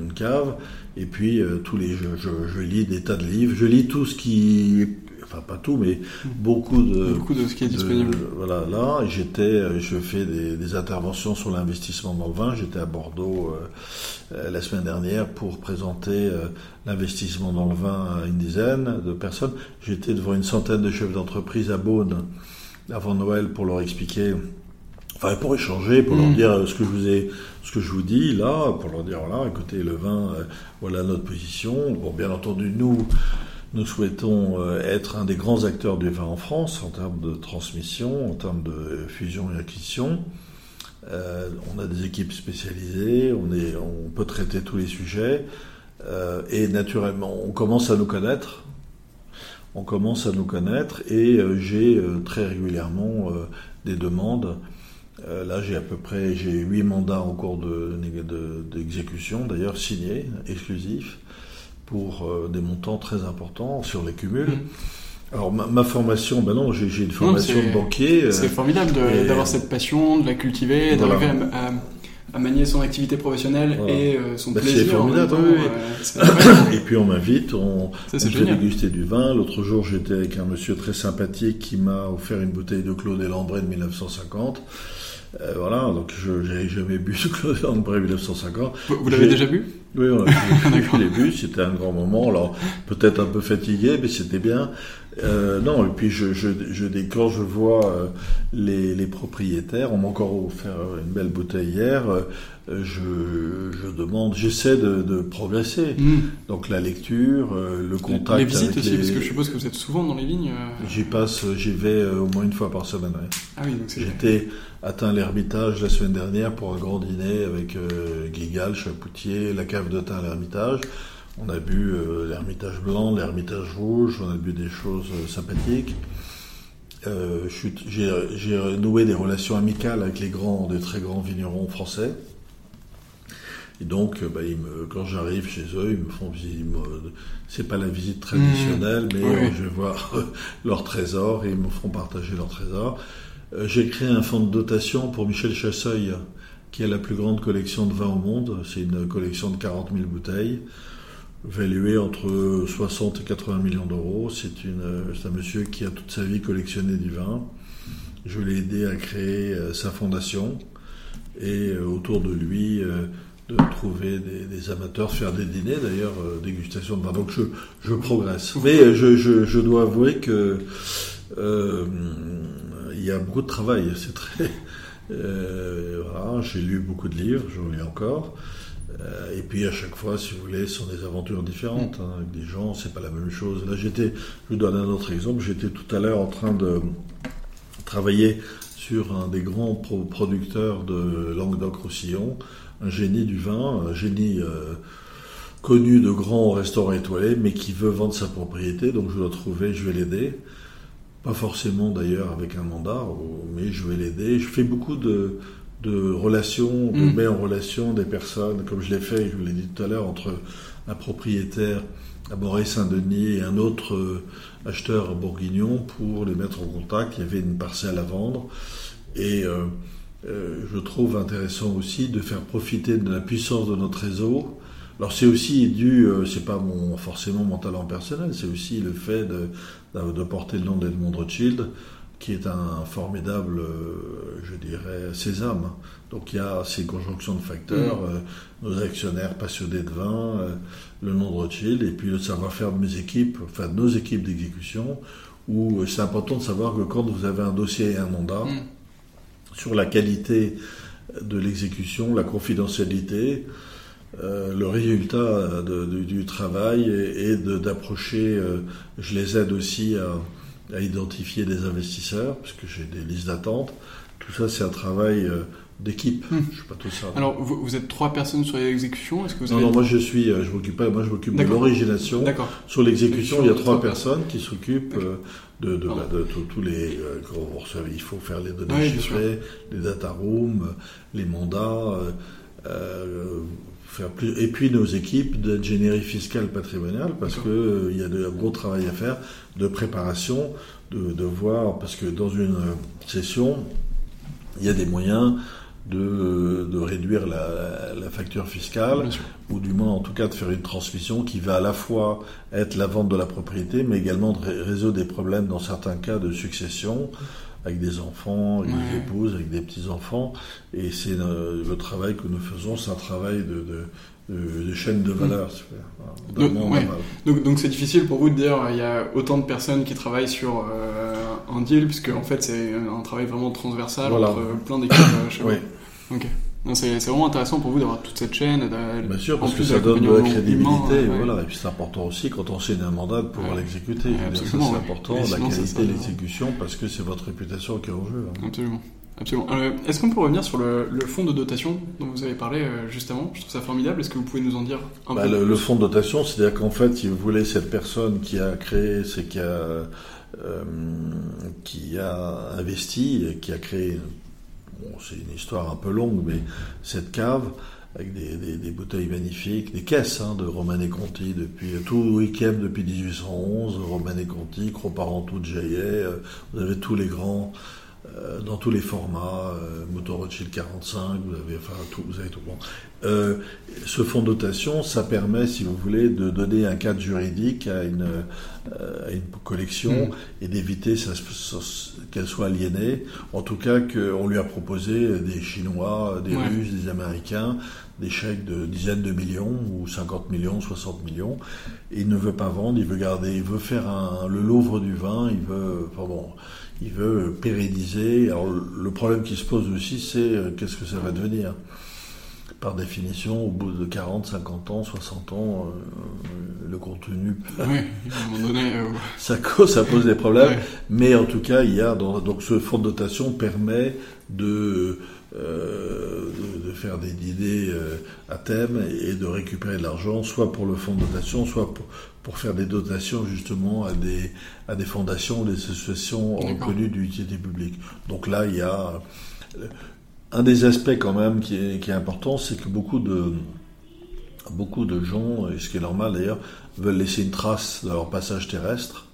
une cave. Et puis tous les, je, je, je, lis des tas de livres. Je lis tout ce qui enfin pas tout, mais beaucoup de, beaucoup de ce qui est disponible. voilà, là, j'étais, je fais des, des interventions sur l'investissement dans le vin. J'étais à Bordeaux euh, euh, la semaine dernière pour présenter euh, l'investissement dans le vin à une dizaine de personnes. J'étais devant une centaine de chefs d'entreprise à Beaune avant Noël pour leur expliquer. Enfin, pour échanger, pour leur mm. dire ce que je vous ai, ce que je vous dis là, pour leur dire voilà, écoutez, le vin, voilà notre position. Bon, bien entendu, nous, nous souhaitons euh, être un des grands acteurs du vin en France en termes de transmission, en termes de fusion et acquisition. Euh, on a des équipes spécialisées, on, peut traiter tous les sujets euh, et naturellement, on commence à nous connaître. On commence à nous connaître et j'ai très régulièrement des demandes. là, j'ai à peu près j'ai huit mandats en cours d'exécution, de, d'ailleurs signés, exclusifs pour euh, des montants très importants sur les cumuls. Mm. Alors ma, formation, ben non, j'ai une formation de banquier. Euh, c'est formidable d'avoir cette passion, de la cultiver, d'arriver à, manier son activité professionnelle et euh, son ben, plaisir. C'est formidable. et puis on m'invite, on, on fait déguster du vin. L'autre jour, j'étais avec un monsieur très sympathique qui m'a offert une bouteille de Claude et Lambray de 1950. Euh, voilà, donc je n'avais jamais bu ce Claude Lambray 1950. Vous, l'avez déjà bu? Oui, on l'a bu, c'était un grand moment. Alors peut-être un peu fatigué, mais c'était bien. Euh, non, et puis je, je, je, quand je vois euh, les, les, propriétaires, on m'a encore offert une belle bouteille hier, euh, je, je, demande, j'essaie de, de, progresser. Hmm. Donc la lecture, euh, le contact. Les visites aussi, parce que je suppose que vous êtes souvent dans les vignes. J'y passe, j'y vais au moins une fois par semaine. Ah oui, donc J'étais atteint l'Ermitage la semaine dernière pour un grand dîner avec euh, Guigal, Chapoutier, la cave de thym à l'Ermitage. On a bu euh, l'Ermitage blanc, l'Ermitage rouge, on a bu des choses euh, sympathiques. Euh, J'ai noué des relations amicales avec les grands, des très grands vignerons français. Et donc, bah, ils me, quand j'arrive chez eux, ils me font visiter. C'est pas la visite traditionnelle, mmh. mais je vais voir leur trésor et ils me font partager leur trésor. Euh, j'ai créé un fonds de dotation pour Michel Chasseuil, qui a la plus grande collection de vin au monde. C'est une collection de 40 000 bouteilles. valué entre 60 et 80 millions d'euros. C'est un monsieur qui a toute sa vie collectionné du vin. Je l'ai aidé à créer sa fondation et autour de lui de trouver des, amateurs, faire des dîners d'ailleurs, dégustation de. Donc je, progresse. Mais je, je, dois avouer que euh, il y a beaucoup de travail. C'est très. Euh, voilà, j'ai lu beaucoup de livres, j'en lis encore. Euh, et puis à chaque fois, si vous voulez, ce sont des aventures différentes. Hein, avec des gens, c'est pas la même chose. Là, j'étais, je vous donne un autre exemple. J'étais tout à l'heure en train de travailler sur un des grands producteurs de Languedoc-Roussillon, un génie du vin, un génie euh, connu de grands restaurants étoilés, mais qui veut vendre sa propriété. Donc je dois trouver, je vais l'aider. Pas forcément d'ailleurs avec un mandat, mais je vais l'aider. Je fais beaucoup de, de relations, de mm. mets en relation des personnes, comme je l'ai fait, je vous l'ai dit tout à l'heure, entre un propriétaire à Boré-Saint-Denis et un autre euh, acheteur à Bourguignon pour les mettre en contact. Il y avait une parcelle à vendre. Et euh, je trouve intéressant aussi de faire profiter de la puissance de notre réseau alors c'est aussi dû, euh, c'est pas mon, forcément mon talent personnel, c'est aussi le fait de, de, porter le nom d'Edmond Rothschild, qui est un formidable, euh, je dirais, sésame. Donc il y a ces conjonctions de facteurs, mm. euh, nos actionnaires passionnés de vin, le nom de Rothschild, et puis le savoir-faire de mes équipes, enfin de nos équipes d'exécution, où c'est important de savoir que quand vous avez un dossier et un mandat, mm. Sur la qualité de l'exécution, la confidentialité, euh, le résultat du travail et, d'approcher, euh, je les aide aussi à, identifier des investisseurs, parce que j'ai des listes d'attente. Tout ça, c'est un travail euh, d'équipe. Hmm. Je suis pas tout ça. Alors, vous, êtes trois personnes sur l'exécution Est-ce que vous avez... Non, non, moi je suis, je m'occupe pas, moi je m'occupe de l'origination. Sur l'exécution, il y a trois personnes qui s'occupent de, de, bah, tous les. il faut faire les données chiffrées, les data rooms, les mandats. Et puis nos équipes d'ingénierie fiscale patrimoniale, parce qu'il euh, il y a de, un gros travail à faire de préparation, de, voir, parce que dans une session, il y a des moyens de, de réduire la, la, facture fiscale, ou du moins en tout cas de faire une transmission qui va à la fois être la vente de la propriété, mais également de résoudre des problèmes dans certains cas de succession avec des enfants, avec des épouses, avec des petits-enfants. Et c'est le, travail que nous faisons, c'est un travail de, de, de, chaîne de valeur. Donc, donc, c'est difficile pour vous de dire il y a autant de personnes qui travaillent sur euh, un deal, puisque en fait c'est un travail vraiment transversal entre plein d'équipes euh, chez oui. Ok. C'est vraiment intéressant pour vous d'avoir toute cette chaîne. Bien sûr, parce que ça donne de la crédibilité. Voilà. Et puis c'est important aussi quand on signe un mandat de pouvoir l'exécuter. C'est important, la qualité de l'exécution, parce que c'est votre réputation qui est en jeu. Hein. Absolument. Absolument. Euh, est-ce qu'on peut revenir sur le, fonds de dotation dont vous avez parlé euh, justement? Je trouve ça formidable. Est-ce que vous pouvez nous en dire un bah, peu le, le, fonds de dotation, c'est-à-dire qu'en fait, si vous voulez, cette personne qui a créé, c'est qui a, euh, qui a investi, qui a créé c'est une histoire un peu longue, mais cette cave, avec des, bouteilles magnifiques, des caisses hein, de Romanée Conti depuis tout le week-end depuis 1811, Romanée Conti, Croparentou de Jaillet, euh, vous avez tous les grands dans tous les formats, euh, Motor Rothschild 45, vous avez, enfin, tout, vous avez tout bon. Euh, ce fonds de dotation, ça permet, si vous voulez, de donner un cadre juridique à une, euh, à une collection mm. et d'éviter qu'elle soit aliénée. En tout cas, qu'on lui a proposé des Chinois, des Russes, des Américains, des chèques de dizaines de millions ou 50 millions, 60 millions. Et il ne veut pas vendre, il veut garder, il veut faire un, le Louvre du vin, il veut, pardon, il veut pérenniser. Alors le problème qui se pose aussi, c'est euh, qu'est-ce que ça va devenir? Par définition, au bout de 40, 50 ans, 60 ans, euh, le contenu. Oui, à un moment donné. Euh, ça, ça pose des problèmes. Mais en tout cas, il y a. donc ce fonds de dotation permet de, de, faire des idées à thème et de récupérer de l'argent, soit pour le fonds de dotation, soit pour, pour faire des dotations justement à des, à des fondations, des associations reconnues d'utilité publique. Donc là, il y a euh, un des aspects quand même qui est, qui est important, c'est que beaucoup de, beaucoup de gens, et ce qui est normal d'ailleurs, veulent laisser une trace de leur passage terrestre.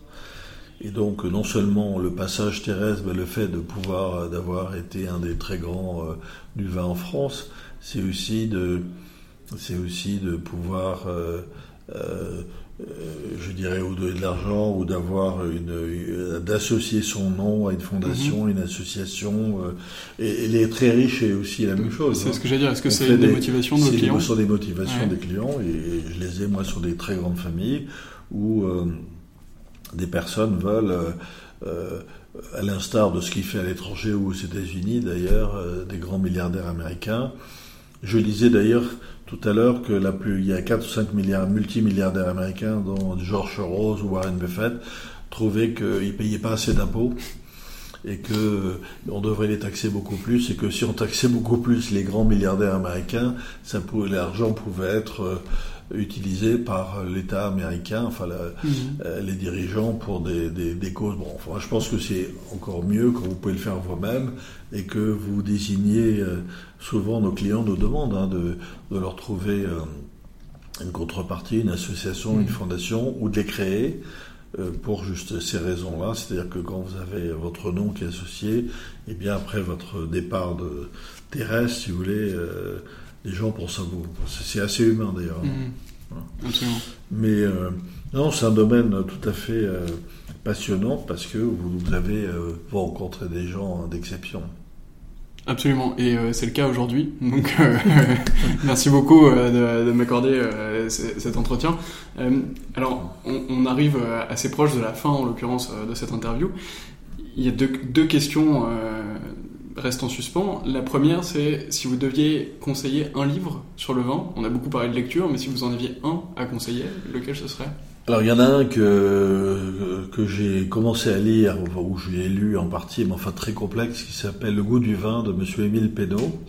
Et donc non seulement le passage terrestre, mais le fait de pouvoir d'avoir été un des très grands euh, du vin en France, c'est aussi de c'est aussi de pouvoir euh, je dirais, ou de, de l'argent, ou d'avoir une, d'associer son nom à une fondation, mhm. une association. et, et, les très riches est aussi la même chose. C'est hein. ce que j'allais dire. Est-ce que c'est des, motivations de nos clients Ce sont des motivations des clients, et, je les ai moi sur des très grandes familles où des personnes veulent euh, à l'instar de ce qu'il fait à l'étranger ou aux États-Unis d'ailleurs, euh, des grands milliardaires américains. Je lisais d'ailleurs tout à l'heure que la plus, il y a 4 ou 5 milliards, multimilliardaires américains, dont George Soros ou Warren Buffett, trouvaient qu'ils payaient pas assez d'impôts et que euh, on devrait les taxer beaucoup plus et que si on taxait beaucoup plus les grands milliardaires américains, ça l'argent pouvait être utilisé par l'État américain, enfin mhm. euh, les dirigeants pour des, des, des causes. Bon, enfin, je pense que c'est encore mieux quand vous pouvez le faire vous-même et que vous désignez euh, souvent nos clients nous demandent hein, de, de, leur trouver euh, une contrepartie, une association, une mhm. fondation ou de les créer pour juste ces raisons-là. C'est-à-dire que quand vous avez votre nom qui est associé, et eh bien après votre départ de terrestre, si vous voulez, les gens pour ça vous. C'est assez humain d'ailleurs. Mhm. Mais euh, non, c'est un domaine tout à fait euh, passionnant parce que vous, avez euh, rencontré des gens d'exception. Absolument, et c'est le cas aujourd'hui. Donc, merci beaucoup de, m'accorder cet entretien. alors, on, arrive assez proche de la fin, en l'occurrence, de cette interview. Il y a deux, deux questions reste en suspens. La première, c'est si vous deviez conseiller un livre sur le vin. On a beaucoup parlé de lecture, mais si vous en aviez un à conseiller, lequel ce serait? Alors il y en a un que que j'ai commencé à lire ou je l'ai lu en partie, mais enfin très complexe, qui s'appelle Le goût du vin de Monsieur Émile Pénaud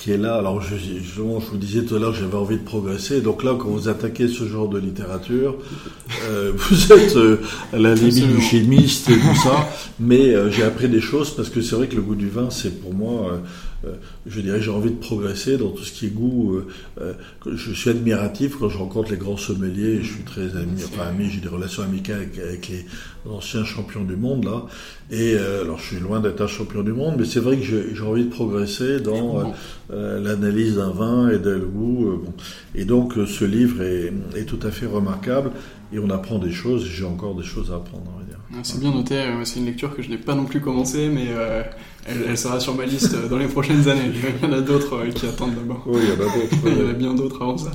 qui est là. Alors, je, je, je vous disais tout à l'heure, j'avais envie de progresser. Donc là, quand vous attaquez ce genre de littérature, euh, vous êtes euh, à la limite du chimiste et tout ça. Mais euh, j'ai appris des choses parce que c'est vrai que le goût du vin, c'est pour moi euh, je dirais, j'ai envie de progresser dans tout ce qui est goût. Euh, euh, je suis admiratif quand je rencontre les grands sommeliers. Je suis très ami, enfin ami, j'ai des relations amicales avec, les anciens champions du monde là. Et alors, je suis loin d'être un champion du monde, mais c'est vrai que j'ai envie de progresser dans l'analyse d'un vin et de le goût. Et donc, ce livre est, est, tout à fait remarquable et on apprend des choses. J'ai encore des choses à apprendre, on va dire. Ah, c'est bien noté. C'est une lecture que je n'ai pas non plus commencé, mais elle, sera sur ma liste dans les prochaines années. Il y en a d'autres euh, qui attendent là-bas. Oui, il y en a d'autres. il y en a bien d'autres avant ça.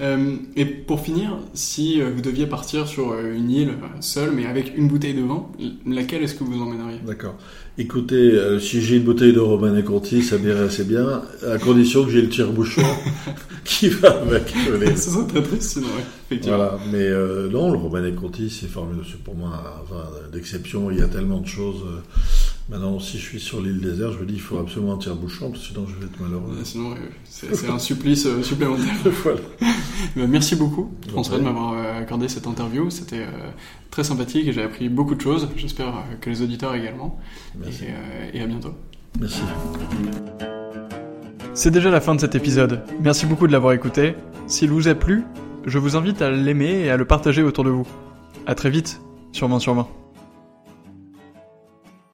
Euh, et pour finir, si euh, vous deviez partir sur une île seule, mais avec une bouteille de vin, laquelle est-ce que vous emmèneriez? D'accord. Écoutez, si j'ai une bouteille de Romanée Conti, ça m'irait assez bien, à condition que j'ai le tire-bouchon qui va avec les... Ça serait sinon, effectivement. Voilà, mais non, le Romanée Conti, c'est formidable. C'est pour moi un vin d'exception. Il y a tellement de choses Maintenant, si je suis sur l'île désert, je me dis il faut absolument un tire-bouchon, sinon je vais être malheureux. sinon, c'est un supplice euh, supplémentaire. voilà. Ben, merci beaucoup, François, de m'avoir euh, accordé cette interview. C'était euh, très sympathique et j'ai appris beaucoup de choses. J'espère que les auditeurs également. Merci. Et, et à bientôt. Merci. C'est déjà la fin de cet épisode. Merci beaucoup de l'avoir écouté. S'il vous a plu, je vous invite à l'aimer et à le partager autour de vous. À très vite sur 20 sur 20.